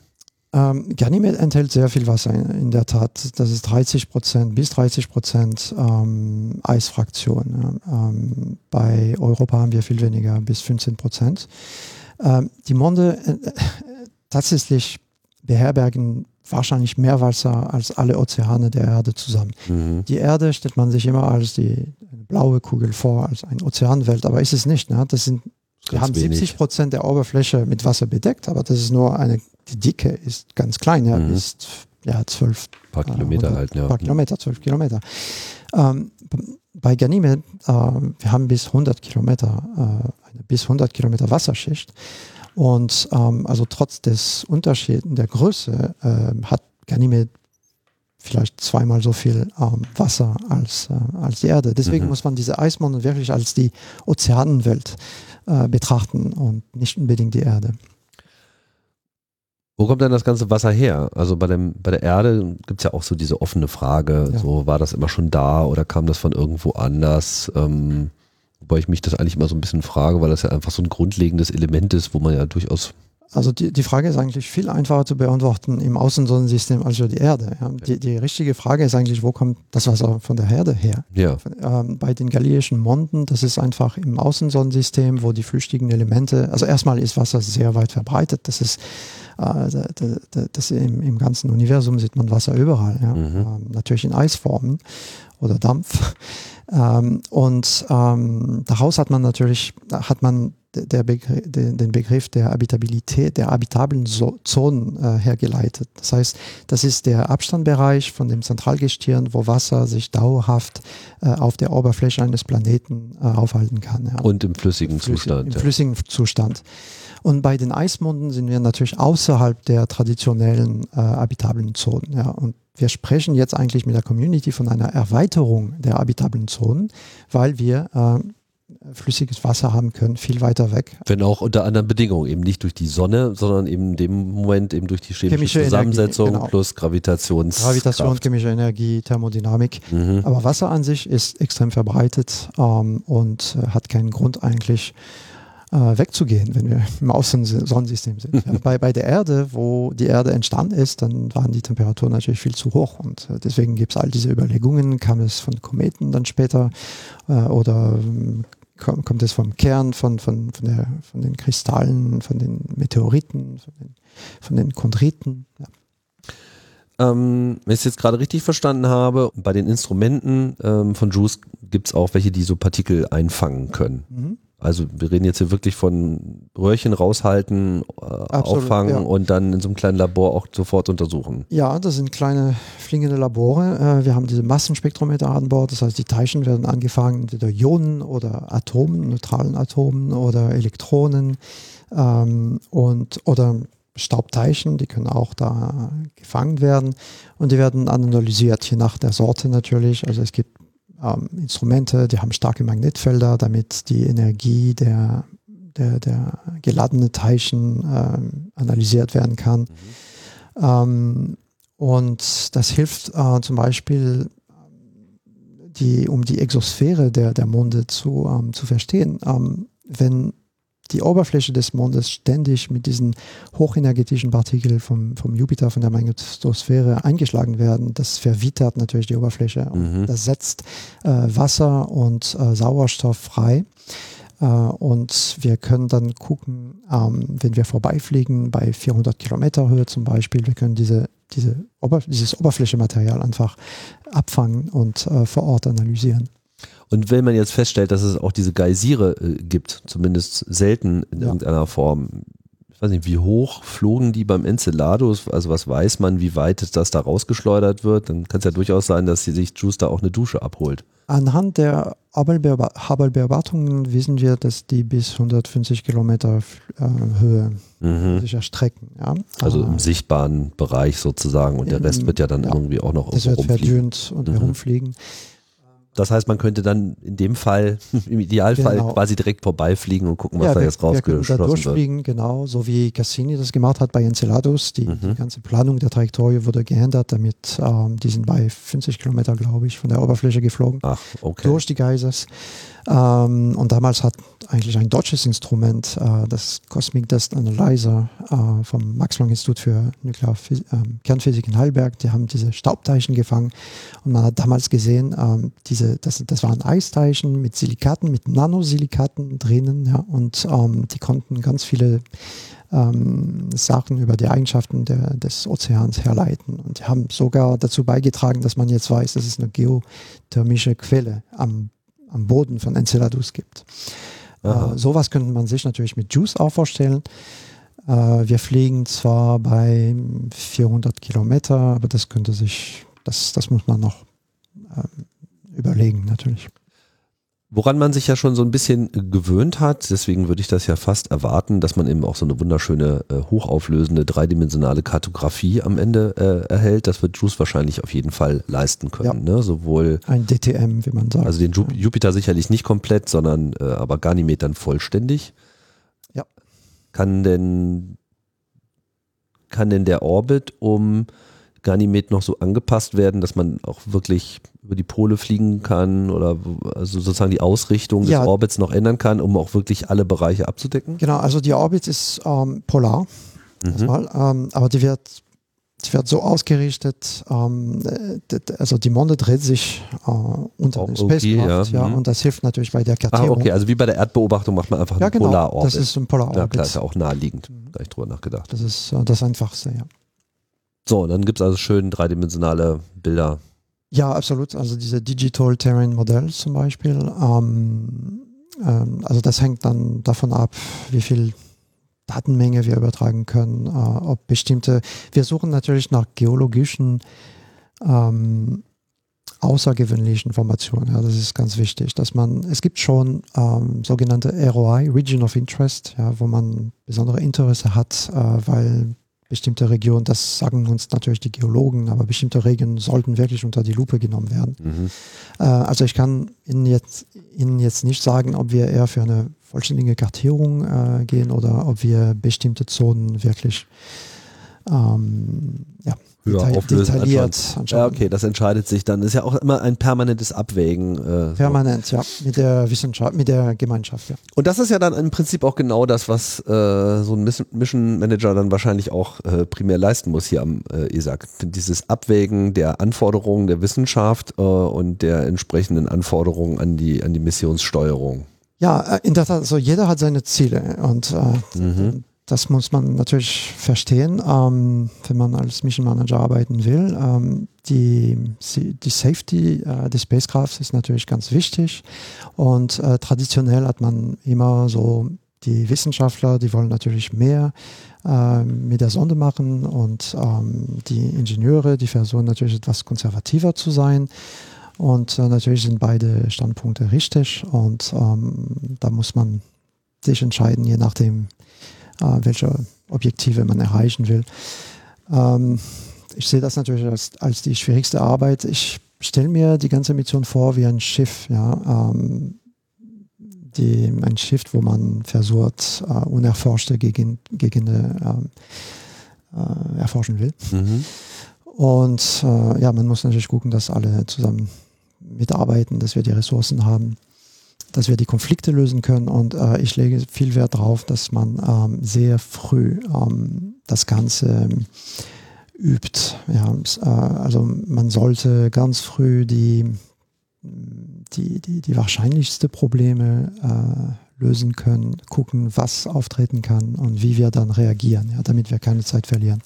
Speaker 2: Ähm, Ganymed enthält sehr viel Wasser in, in, der Tat. Das ist 30 Prozent bis 30 Prozent ähm, Eisfraktion. Ähm, bei Europa haben wir viel weniger, bis 15 Prozent. Ähm, die Monde äh, tatsächlich beherbergen wahrscheinlich mehr Wasser als alle Ozeane der Erde zusammen. Mhm. Die Erde stellt man sich immer als die blaue Kugel vor, als eine Ozeanwelt, aber ist es nicht. Ne? Das sind wir haben 70 Prozent der Oberfläche mit Wasser bedeckt, aber das ist nur eine die Dicke ist ganz klein, ja, mhm. ist ja zwölf
Speaker 1: paar Kilometer äh, alt, ja.
Speaker 2: paar Kilometer, zwölf Kilometer. Ähm, bei Ganymed, äh, wir haben bis 100 Kilometer, äh, eine bis 100 Kilometer Wasserschicht und ähm, also trotz des Unterschieds der Größe äh, hat Ganymed vielleicht zweimal so viel ähm, Wasser als, äh, als die Erde. Deswegen mhm. muss man diese Eismonde wirklich als die Ozeanenwelt äh, betrachten und nicht unbedingt die Erde.
Speaker 1: Wo kommt denn das ganze Wasser her? Also bei, dem, bei der Erde gibt es ja auch so diese offene Frage, ja. so war das immer schon da oder kam das von irgendwo anders? Ähm, wobei ich mich das eigentlich immer so ein bisschen frage, weil das ja einfach so ein grundlegendes Element ist, wo man ja durchaus
Speaker 2: also die, die Frage ist eigentlich viel einfacher zu beantworten im Außensonnensystem als für die Erde. Ja. Die, die richtige Frage ist eigentlich, wo kommt das Wasser von der Erde her?
Speaker 1: Ja.
Speaker 2: Ähm, bei den galileischen Monden, das ist einfach im Außensonnensystem, wo die flüchtigen Elemente, also erstmal ist Wasser sehr weit verbreitet. Das ist das im, im, ganzen Universum sieht man Wasser überall. Ja? Mhm. Ähm, natürlich in Eisformen oder Dampf. Ähm, und ähm, daraus hat man natürlich, hat man der Begriff, den Begriff der Habitabilität, der habitablen Zonen äh, hergeleitet. Das heißt, das ist der Abstandbereich von dem Zentralgestirn, wo Wasser sich dauerhaft äh, auf der Oberfläche eines Planeten äh, aufhalten kann.
Speaker 1: Ja. Und im flüssigen Flüssig, Zustand.
Speaker 2: Im ja. flüssigen Zustand. Und bei den Eismonden sind wir natürlich außerhalb der traditionellen äh, habitablen Zonen. Ja. Und wir sprechen jetzt eigentlich mit der Community von einer Erweiterung der habitablen Zonen, weil wir äh, flüssiges Wasser haben können, viel weiter weg.
Speaker 1: Wenn auch unter anderen Bedingungen, eben nicht durch die Sonne, sondern eben in dem Moment eben durch die chemische, chemische Zusammensetzung Energie, genau. plus Gravitations
Speaker 2: Gravitation, chemische Energie, Thermodynamik. Mhm. Aber Wasser an sich ist extrem verbreitet ähm, und äh, hat keinen Grund eigentlich äh, wegzugehen, wenn wir im Außensonnensystem sind. ja, bei, bei der Erde, wo die Erde entstanden ist, dann waren die Temperaturen natürlich viel zu hoch und äh, deswegen gibt es all diese Überlegungen, kam es von Kometen dann später äh, oder ähm, kommt es vom Kern, von, von, von, der, von den Kristallen, von den Meteoriten, von den, von den Chondriten. Ja.
Speaker 1: Ähm, wenn ich es jetzt gerade richtig verstanden habe, bei den Instrumenten ähm, von Juice gibt es auch welche, die so Partikel einfangen können. Mhm. Also wir reden jetzt hier wirklich von Röhrchen raushalten, äh, Absolut, auffangen ja. und dann in so einem kleinen Labor auch sofort untersuchen.
Speaker 2: Ja, das sind kleine fliegende Labore. Äh, wir haben diese Massenspektrometer an Bord, das heißt die Teilchen werden angefangen entweder Ionen oder Atomen, neutralen Atomen oder Elektronen ähm, und oder Staubteilchen, die können auch da gefangen werden und die werden analysiert, je nach der Sorte natürlich. Also es gibt ähm, Instrumente, die haben starke Magnetfelder, damit die Energie der, der, der geladenen Teilchen ähm, analysiert werden kann. Mhm. Ähm, und das hilft äh, zum Beispiel die, um die Exosphäre der, der Monde zu, ähm, zu verstehen. Ähm, wenn die Oberfläche des Mondes ständig mit diesen hochenergetischen Partikeln vom, vom Jupiter, von der Magnetosphäre eingeschlagen werden. Das verwittert natürlich die Oberfläche. Mhm. Das setzt äh, Wasser und äh, Sauerstoff frei. Äh, und wir können dann gucken, ähm, wenn wir vorbeifliegen, bei 400 Kilometer Höhe zum Beispiel, wir können diese, diese Ober dieses Oberflächematerial einfach abfangen und äh, vor Ort analysieren.
Speaker 1: Und wenn man jetzt feststellt, dass es auch diese Geysire äh, gibt, zumindest selten in ja. irgendeiner Form, ich weiß nicht, wie hoch flogen die beim Enceladus? Also was weiß man, wie weit das da rausgeschleudert wird? Dann kann es ja durchaus sein, dass sie sich Juice da auch eine Dusche abholt.
Speaker 2: Anhand der Hubble-Beobachtungen wissen wir, dass die bis 150 Kilometer äh, Höhe mhm. sich erstrecken. Ja?
Speaker 1: Also im sichtbaren Bereich sozusagen und der Rest wird ja dann ja, irgendwie auch noch
Speaker 2: das wird verdünnt und mhm. herumfliegen.
Speaker 1: Das heißt, man könnte dann in dem Fall, im Idealfall genau. quasi direkt vorbeifliegen und gucken, was ja, da jetzt rausgeschlossen da durchfliegen,
Speaker 2: wird. Genau, so wie Cassini das gemacht hat bei Enceladus. Die, mhm. die ganze Planung der Trajektorie wurde geändert, damit ähm, die sind bei 50 Kilometer, glaube ich, von der Oberfläche geflogen.
Speaker 1: Ach, okay.
Speaker 2: Durch die Geysers. Ähm, und damals hat eigentlich ein deutsches Instrument, äh, das Cosmic Dust Analyzer äh, vom Max-Planck-Institut für Nuklear äh, Kernphysik in Heidelberg, die haben diese Staubteilchen gefangen. Und man hat damals gesehen, ähm, diese, das, das waren Eisteilchen mit Silikaten, mit Nanosilikaten drinnen ja, und ähm, die konnten ganz viele ähm, Sachen über die Eigenschaften der, des Ozeans herleiten. Und haben sogar dazu beigetragen, dass man jetzt weiß, dass es eine geothermische Quelle am am Boden von Enceladus gibt. Äh, sowas könnte man sich natürlich mit Juice auch vorstellen. Äh, wir fliegen zwar bei 400 Kilometer, aber das könnte sich, das, das muss man noch äh, überlegen natürlich.
Speaker 1: Woran man sich ja schon so ein bisschen gewöhnt hat, deswegen würde ich das ja fast erwarten, dass man eben auch so eine wunderschöne, äh, hochauflösende, dreidimensionale Kartografie am Ende äh, erhält. Das wird JUICE wahrscheinlich auf jeden Fall leisten können. Ja. Ne? Sowohl
Speaker 2: ein DTM, wie man sagt.
Speaker 1: Also den Ju Jupiter sicherlich nicht komplett, sondern äh, aber Ganymed dann vollständig.
Speaker 2: Ja.
Speaker 1: Kann denn, kann denn der Orbit um Ganymed noch so angepasst werden, dass man auch wirklich über die Pole fliegen kann oder also sozusagen die Ausrichtung ja. des Orbits noch ändern kann, um auch wirklich alle Bereiche abzudecken?
Speaker 2: Genau, also die Orbit ist ähm, polar, mhm. mal, ähm, aber die wird, die wird so ausgerichtet, ähm, also die Monde dreht sich äh, unter dem Spacecraft, ja, ja mhm. und das hilft natürlich bei der Kartierung.
Speaker 1: Ah, okay, also wie bei der Erdbeobachtung macht man einfach ja, einen genau, Polarorbit.
Speaker 2: das ist ein Polarorbit. Ja,
Speaker 1: klar, ist ja auch naheliegend, mhm. gar nicht drüber nachgedacht.
Speaker 2: Das ist äh, das Einfachste, ja.
Speaker 1: So, dann gibt es also schön dreidimensionale Bilder
Speaker 2: ja, absolut. Also diese Digital Terrain Modell zum Beispiel. Ähm, ähm, also das hängt dann davon ab, wie viel Datenmenge wir übertragen können, äh, ob bestimmte, wir suchen natürlich nach geologischen ähm, außergewöhnlichen Informationen. Ja, das ist ganz wichtig, dass man, es gibt schon ähm, sogenannte ROI, Region of Interest, ja, wo man besondere Interesse hat, äh, weil bestimmte Regionen, das sagen uns natürlich die Geologen, aber bestimmte Regionen sollten wirklich unter die Lupe genommen werden. Mhm. Äh, also ich kann Ihnen jetzt, Ihnen jetzt nicht sagen, ob wir eher für eine vollständige Kartierung äh, gehen oder ob wir bestimmte Zonen wirklich ähm, ja,
Speaker 1: höher Detail, auflösen. Detailliert Ja, okay, das entscheidet sich dann. Ist ja auch immer ein permanentes Abwägen.
Speaker 2: Äh, Permanent, so. ja, mit der Wissenschaft, mit der Gemeinschaft, ja.
Speaker 1: Und das ist ja dann im Prinzip auch genau das, was äh, so ein Mission Manager dann wahrscheinlich auch äh, primär leisten muss hier am äh, ESAC. Dieses Abwägen der Anforderungen der Wissenschaft äh, und der entsprechenden Anforderungen an die, an die Missionssteuerung.
Speaker 2: Ja, äh, in der Tat, also jeder hat seine Ziele und äh, mhm. Das muss man natürlich verstehen, ähm, wenn man als Mission Manager arbeiten will. Ähm, die, die Safety äh, des Spacecrafts ist natürlich ganz wichtig und äh, traditionell hat man immer so die Wissenschaftler, die wollen natürlich mehr äh, mit der Sonde machen und ähm, die Ingenieure, die versuchen natürlich etwas konservativer zu sein. Und äh, natürlich sind beide Standpunkte richtig und ähm, da muss man sich entscheiden, je nachdem, äh, welche Objektive man erreichen will. Ähm, ich sehe das natürlich als, als die schwierigste Arbeit. Ich stelle mir die ganze Mission vor wie ein Schiff, ja, ähm, die, ein Schiff, wo man versucht, uh, unerforschte Gegend, Gegenden uh, uh, erforschen will. Mhm. Und äh, ja, man muss natürlich gucken, dass alle zusammen mitarbeiten, dass wir die Ressourcen haben, dass wir die Konflikte lösen können. Und äh, ich lege viel Wert darauf, dass man ähm, sehr früh ähm, das Ganze übt. Ja, äh, also man sollte ganz früh die, die, die, die wahrscheinlichste Probleme äh, lösen können, gucken, was auftreten kann und wie wir dann reagieren, ja, damit wir keine Zeit verlieren.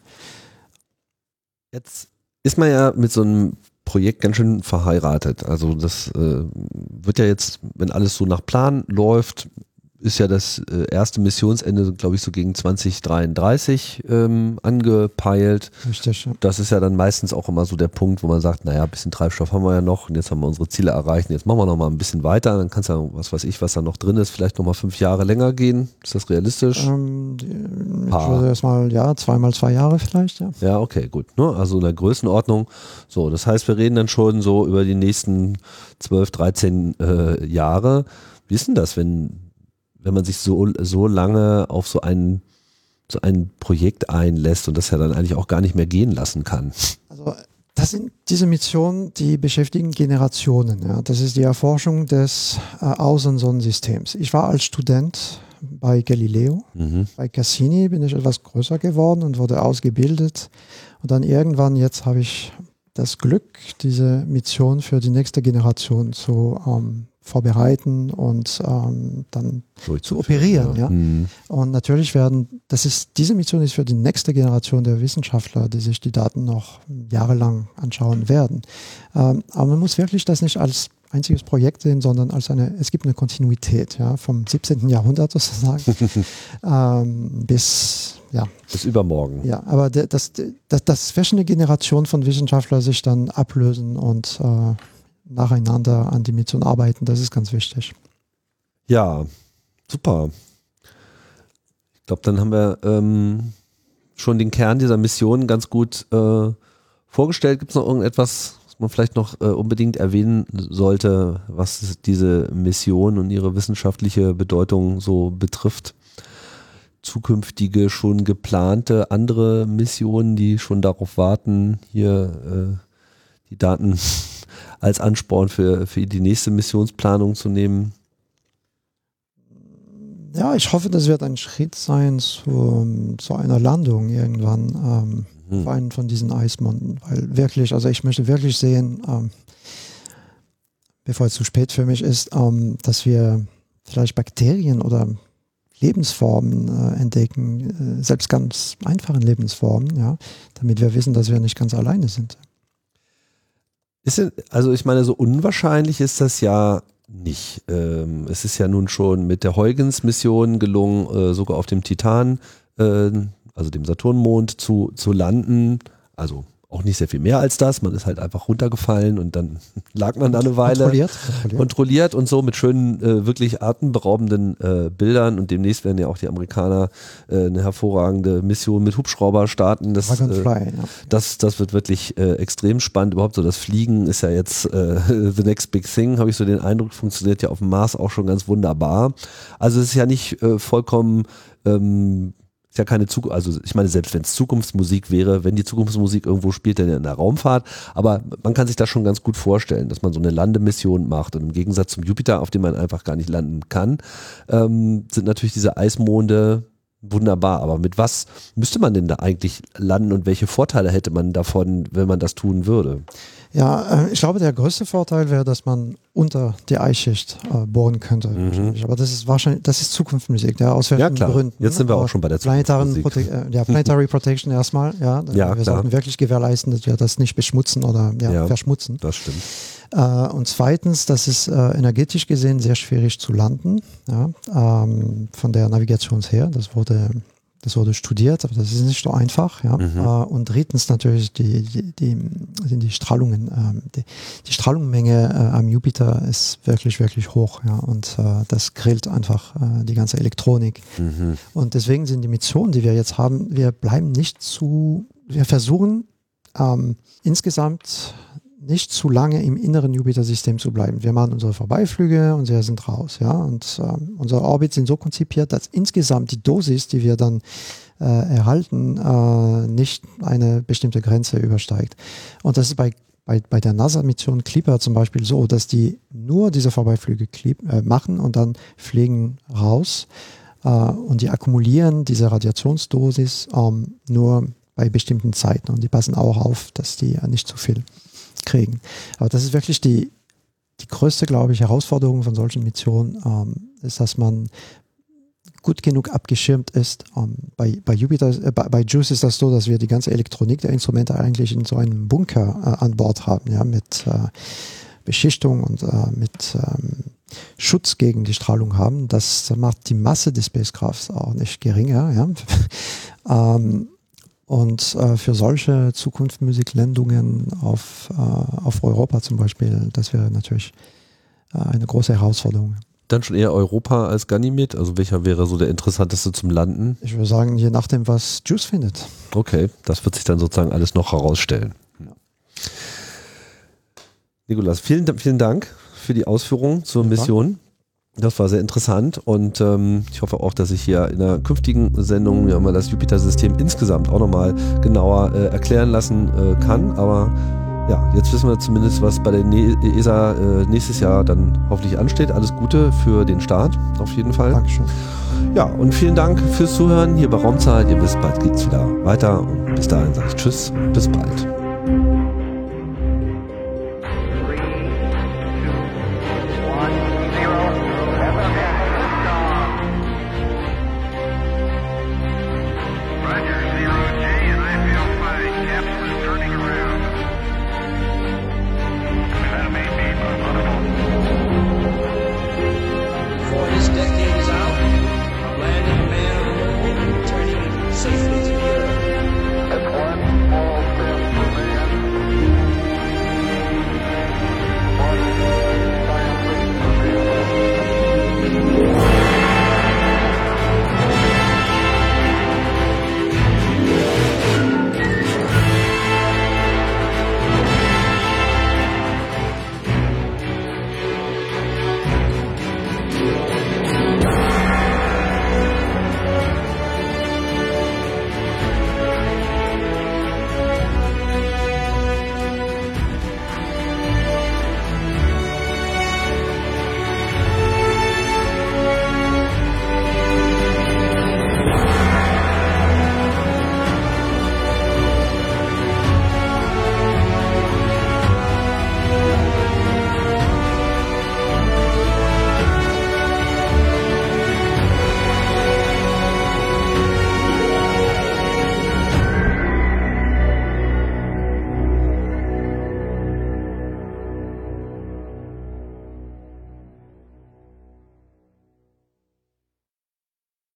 Speaker 1: Jetzt ist man ja mit so einem Projekt ganz schön verheiratet. Also das äh, wird ja jetzt, wenn alles so nach Plan läuft, ist ja das äh, erste Missionsende, glaube ich, so gegen 2033 ähm, angepeilt. Richtig. Ja. Das ist ja dann meistens auch immer so der Punkt, wo man sagt, naja, ein bisschen Treibstoff haben wir ja noch und jetzt haben wir unsere Ziele erreicht und jetzt machen wir noch mal ein bisschen weiter. Dann kann es ja, was weiß ich, was da noch drin ist, vielleicht noch mal fünf Jahre länger gehen. Ist das realistisch? Ähm,
Speaker 2: ich würde erstmal, ja, zweimal zwei Jahre vielleicht, ja.
Speaker 1: Ja, okay, gut. Ne? Also in der Größenordnung. So, das heißt, wir reden dann schon so über die nächsten 12, 13 äh, Jahre. Wie ist denn das, wenn wenn man sich so, so lange auf so ein, so ein Projekt einlässt und das ja dann eigentlich auch gar nicht mehr gehen lassen kann.
Speaker 2: Also das sind diese Missionen, die beschäftigen Generationen. Ja. Das ist die Erforschung des äh, Außensonnensystems. Ich war als Student bei Galileo. Mhm. Bei Cassini bin ich etwas größer geworden und wurde ausgebildet. Und dann irgendwann, jetzt habe ich das Glück, diese Mission für die nächste Generation zu ähm, vorbereiten und ähm, dann zu operieren. Ja. ja. Mhm. Und natürlich werden, das ist, diese Mission ist für die nächste Generation der Wissenschaftler, die sich die Daten noch jahrelang anschauen werden. Ähm, aber man muss wirklich das nicht als einziges Projekt sehen, sondern als eine, es gibt eine Kontinuität, ja, vom 17. Jahrhundert sozusagen ähm, bis, ja.
Speaker 1: Bis übermorgen.
Speaker 2: Ja, aber das, das, das zwischen eine Generation von Wissenschaftlern sich dann ablösen und äh, nacheinander an die Mission arbeiten. Das ist ganz wichtig.
Speaker 1: Ja, super. Ich glaube, dann haben wir ähm, schon den Kern dieser Mission ganz gut äh, vorgestellt. Gibt es noch irgendetwas, was man vielleicht noch äh, unbedingt erwähnen sollte, was diese Mission und ihre wissenschaftliche Bedeutung so betrifft? Zukünftige, schon geplante andere Missionen, die schon darauf warten, hier äh, die Daten als Ansporn für, für die nächste Missionsplanung zu nehmen?
Speaker 2: Ja, ich hoffe, das wird ein Schritt sein zu, zu einer Landung irgendwann ähm, mhm. auf einen von diesen Eismonden. Weil wirklich, also ich möchte wirklich sehen, ähm, bevor es zu spät für mich ist, ähm, dass wir vielleicht Bakterien oder Lebensformen äh, entdecken, äh, selbst ganz einfachen Lebensformen, ja, damit wir wissen, dass wir nicht ganz alleine sind.
Speaker 1: Ist, also ich meine, so unwahrscheinlich ist das ja nicht. Ähm, es ist ja nun schon mit der Huygens-Mission gelungen, äh, sogar auf dem Titan, äh, also dem Saturnmond, zu, zu landen. Also auch nicht sehr viel mehr als das. Man ist halt einfach runtergefallen und dann lag man da eine Weile. Kontrolliert. Kontrolliert, kontrolliert und so mit schönen, äh, wirklich atemberaubenden äh, Bildern. Und demnächst werden ja auch die Amerikaner äh, eine hervorragende Mission mit Hubschrauber starten. Das, Dragonfly, äh, ja. das, das wird wirklich äh, extrem spannend. Überhaupt so das Fliegen ist ja jetzt äh, the next big thing, habe ich so den Eindruck, funktioniert ja auf dem Mars auch schon ganz wunderbar. Also es ist ja nicht vollkommen ähm, ist ja keine Zukunft, also ich meine, selbst wenn es Zukunftsmusik wäre, wenn die Zukunftsmusik irgendwo spielt, dann in der Raumfahrt, aber man kann sich das schon ganz gut vorstellen, dass man so eine Landemission macht und im Gegensatz zum Jupiter, auf dem man einfach gar nicht landen kann, ähm, sind natürlich diese Eismonde wunderbar, aber mit was müsste man denn da eigentlich landen und welche Vorteile hätte man davon, wenn man das tun würde?
Speaker 2: Ja, äh, ich glaube, der größte Vorteil wäre, dass man unter die Eisschicht äh, bohren könnte. Mhm. Aber das ist wahrscheinlich, das ist Zukunftsmusik, ja, aus
Speaker 1: verschiedenen ja, Gründen. Jetzt sind wir auch schon bei der
Speaker 2: Zukunftsmusik. Prote äh, ja, Planetary Protection erstmal, ja. ja wir klar. sollten wirklich gewährleisten, dass wir das nicht beschmutzen oder ja, ja verschmutzen.
Speaker 1: Das stimmt.
Speaker 2: Und zweitens, das ist energetisch gesehen sehr schwierig zu landen, ja, ähm, von der Navigation her. Das wurde das wurde studiert, aber das ist nicht so einfach. Ja. Mhm. Äh, und drittens natürlich die, die, die, sind die Strahlungen. Ähm, die, die Strahlungsmenge äh, am Jupiter ist wirklich, wirklich hoch. Ja. Und äh, das grillt einfach die ganze Elektronik. Mhm. Und deswegen sind die Missionen, die wir jetzt haben, wir bleiben nicht zu, wir versuchen ähm, insgesamt nicht zu lange im inneren Jupiter-System zu bleiben. Wir machen unsere Vorbeiflüge und wir sind raus. Ja? Und ähm, unsere Orbits sind so konzipiert, dass insgesamt die Dosis, die wir dann äh, erhalten, äh, nicht eine bestimmte Grenze übersteigt. Und das ist bei bei, bei der NASA-Mission Clipper zum Beispiel so, dass die nur diese Vorbeiflüge äh, machen und dann fliegen raus äh, und die akkumulieren diese Radiationsdosis ähm, nur bei bestimmten Zeiten und die passen auch auf, dass die nicht zu viel kriegen. Aber das ist wirklich die, die größte, glaube ich, Herausforderung von solchen Missionen, ähm, ist, dass man gut genug abgeschirmt ist. Ähm, bei, bei Jupiter, äh, bei, bei JUICE ist das so, dass wir die ganze Elektronik der Instrumente eigentlich in so einem Bunker äh, an Bord haben, ja, mit äh, Beschichtung und äh, mit ähm, Schutz gegen die Strahlung haben. Das macht die Masse des Spacecrafts auch nicht geringer. Ja. ähm, und äh, für solche Zukunftsmusiklandungen auf, äh, auf Europa zum Beispiel, das wäre natürlich äh, eine große Herausforderung.
Speaker 1: Dann schon eher Europa als Ganymed? Also welcher wäre so der interessanteste zum Landen?
Speaker 2: Ich würde sagen, je nachdem, was Juice findet.
Speaker 1: Okay, das wird sich dann sozusagen alles noch herausstellen. Ja. Nikolas, vielen, vielen Dank für die Ausführungen zur Mission. Das war sehr interessant und ähm, ich hoffe auch, dass ich hier in einer künftigen Sendung ja mal das Jupiter-System insgesamt auch nochmal genauer äh, erklären lassen äh, kann. Aber ja, jetzt wissen wir zumindest, was bei der ne ESA äh, nächstes Jahr dann hoffentlich ansteht. Alles Gute für den Start, auf jeden Fall.
Speaker 2: Dankeschön.
Speaker 1: Ja, und vielen Dank fürs Zuhören hier bei Raumzeit. Ihr wisst, bald geht's wieder weiter und bis dahin sage ich Tschüss, bis bald.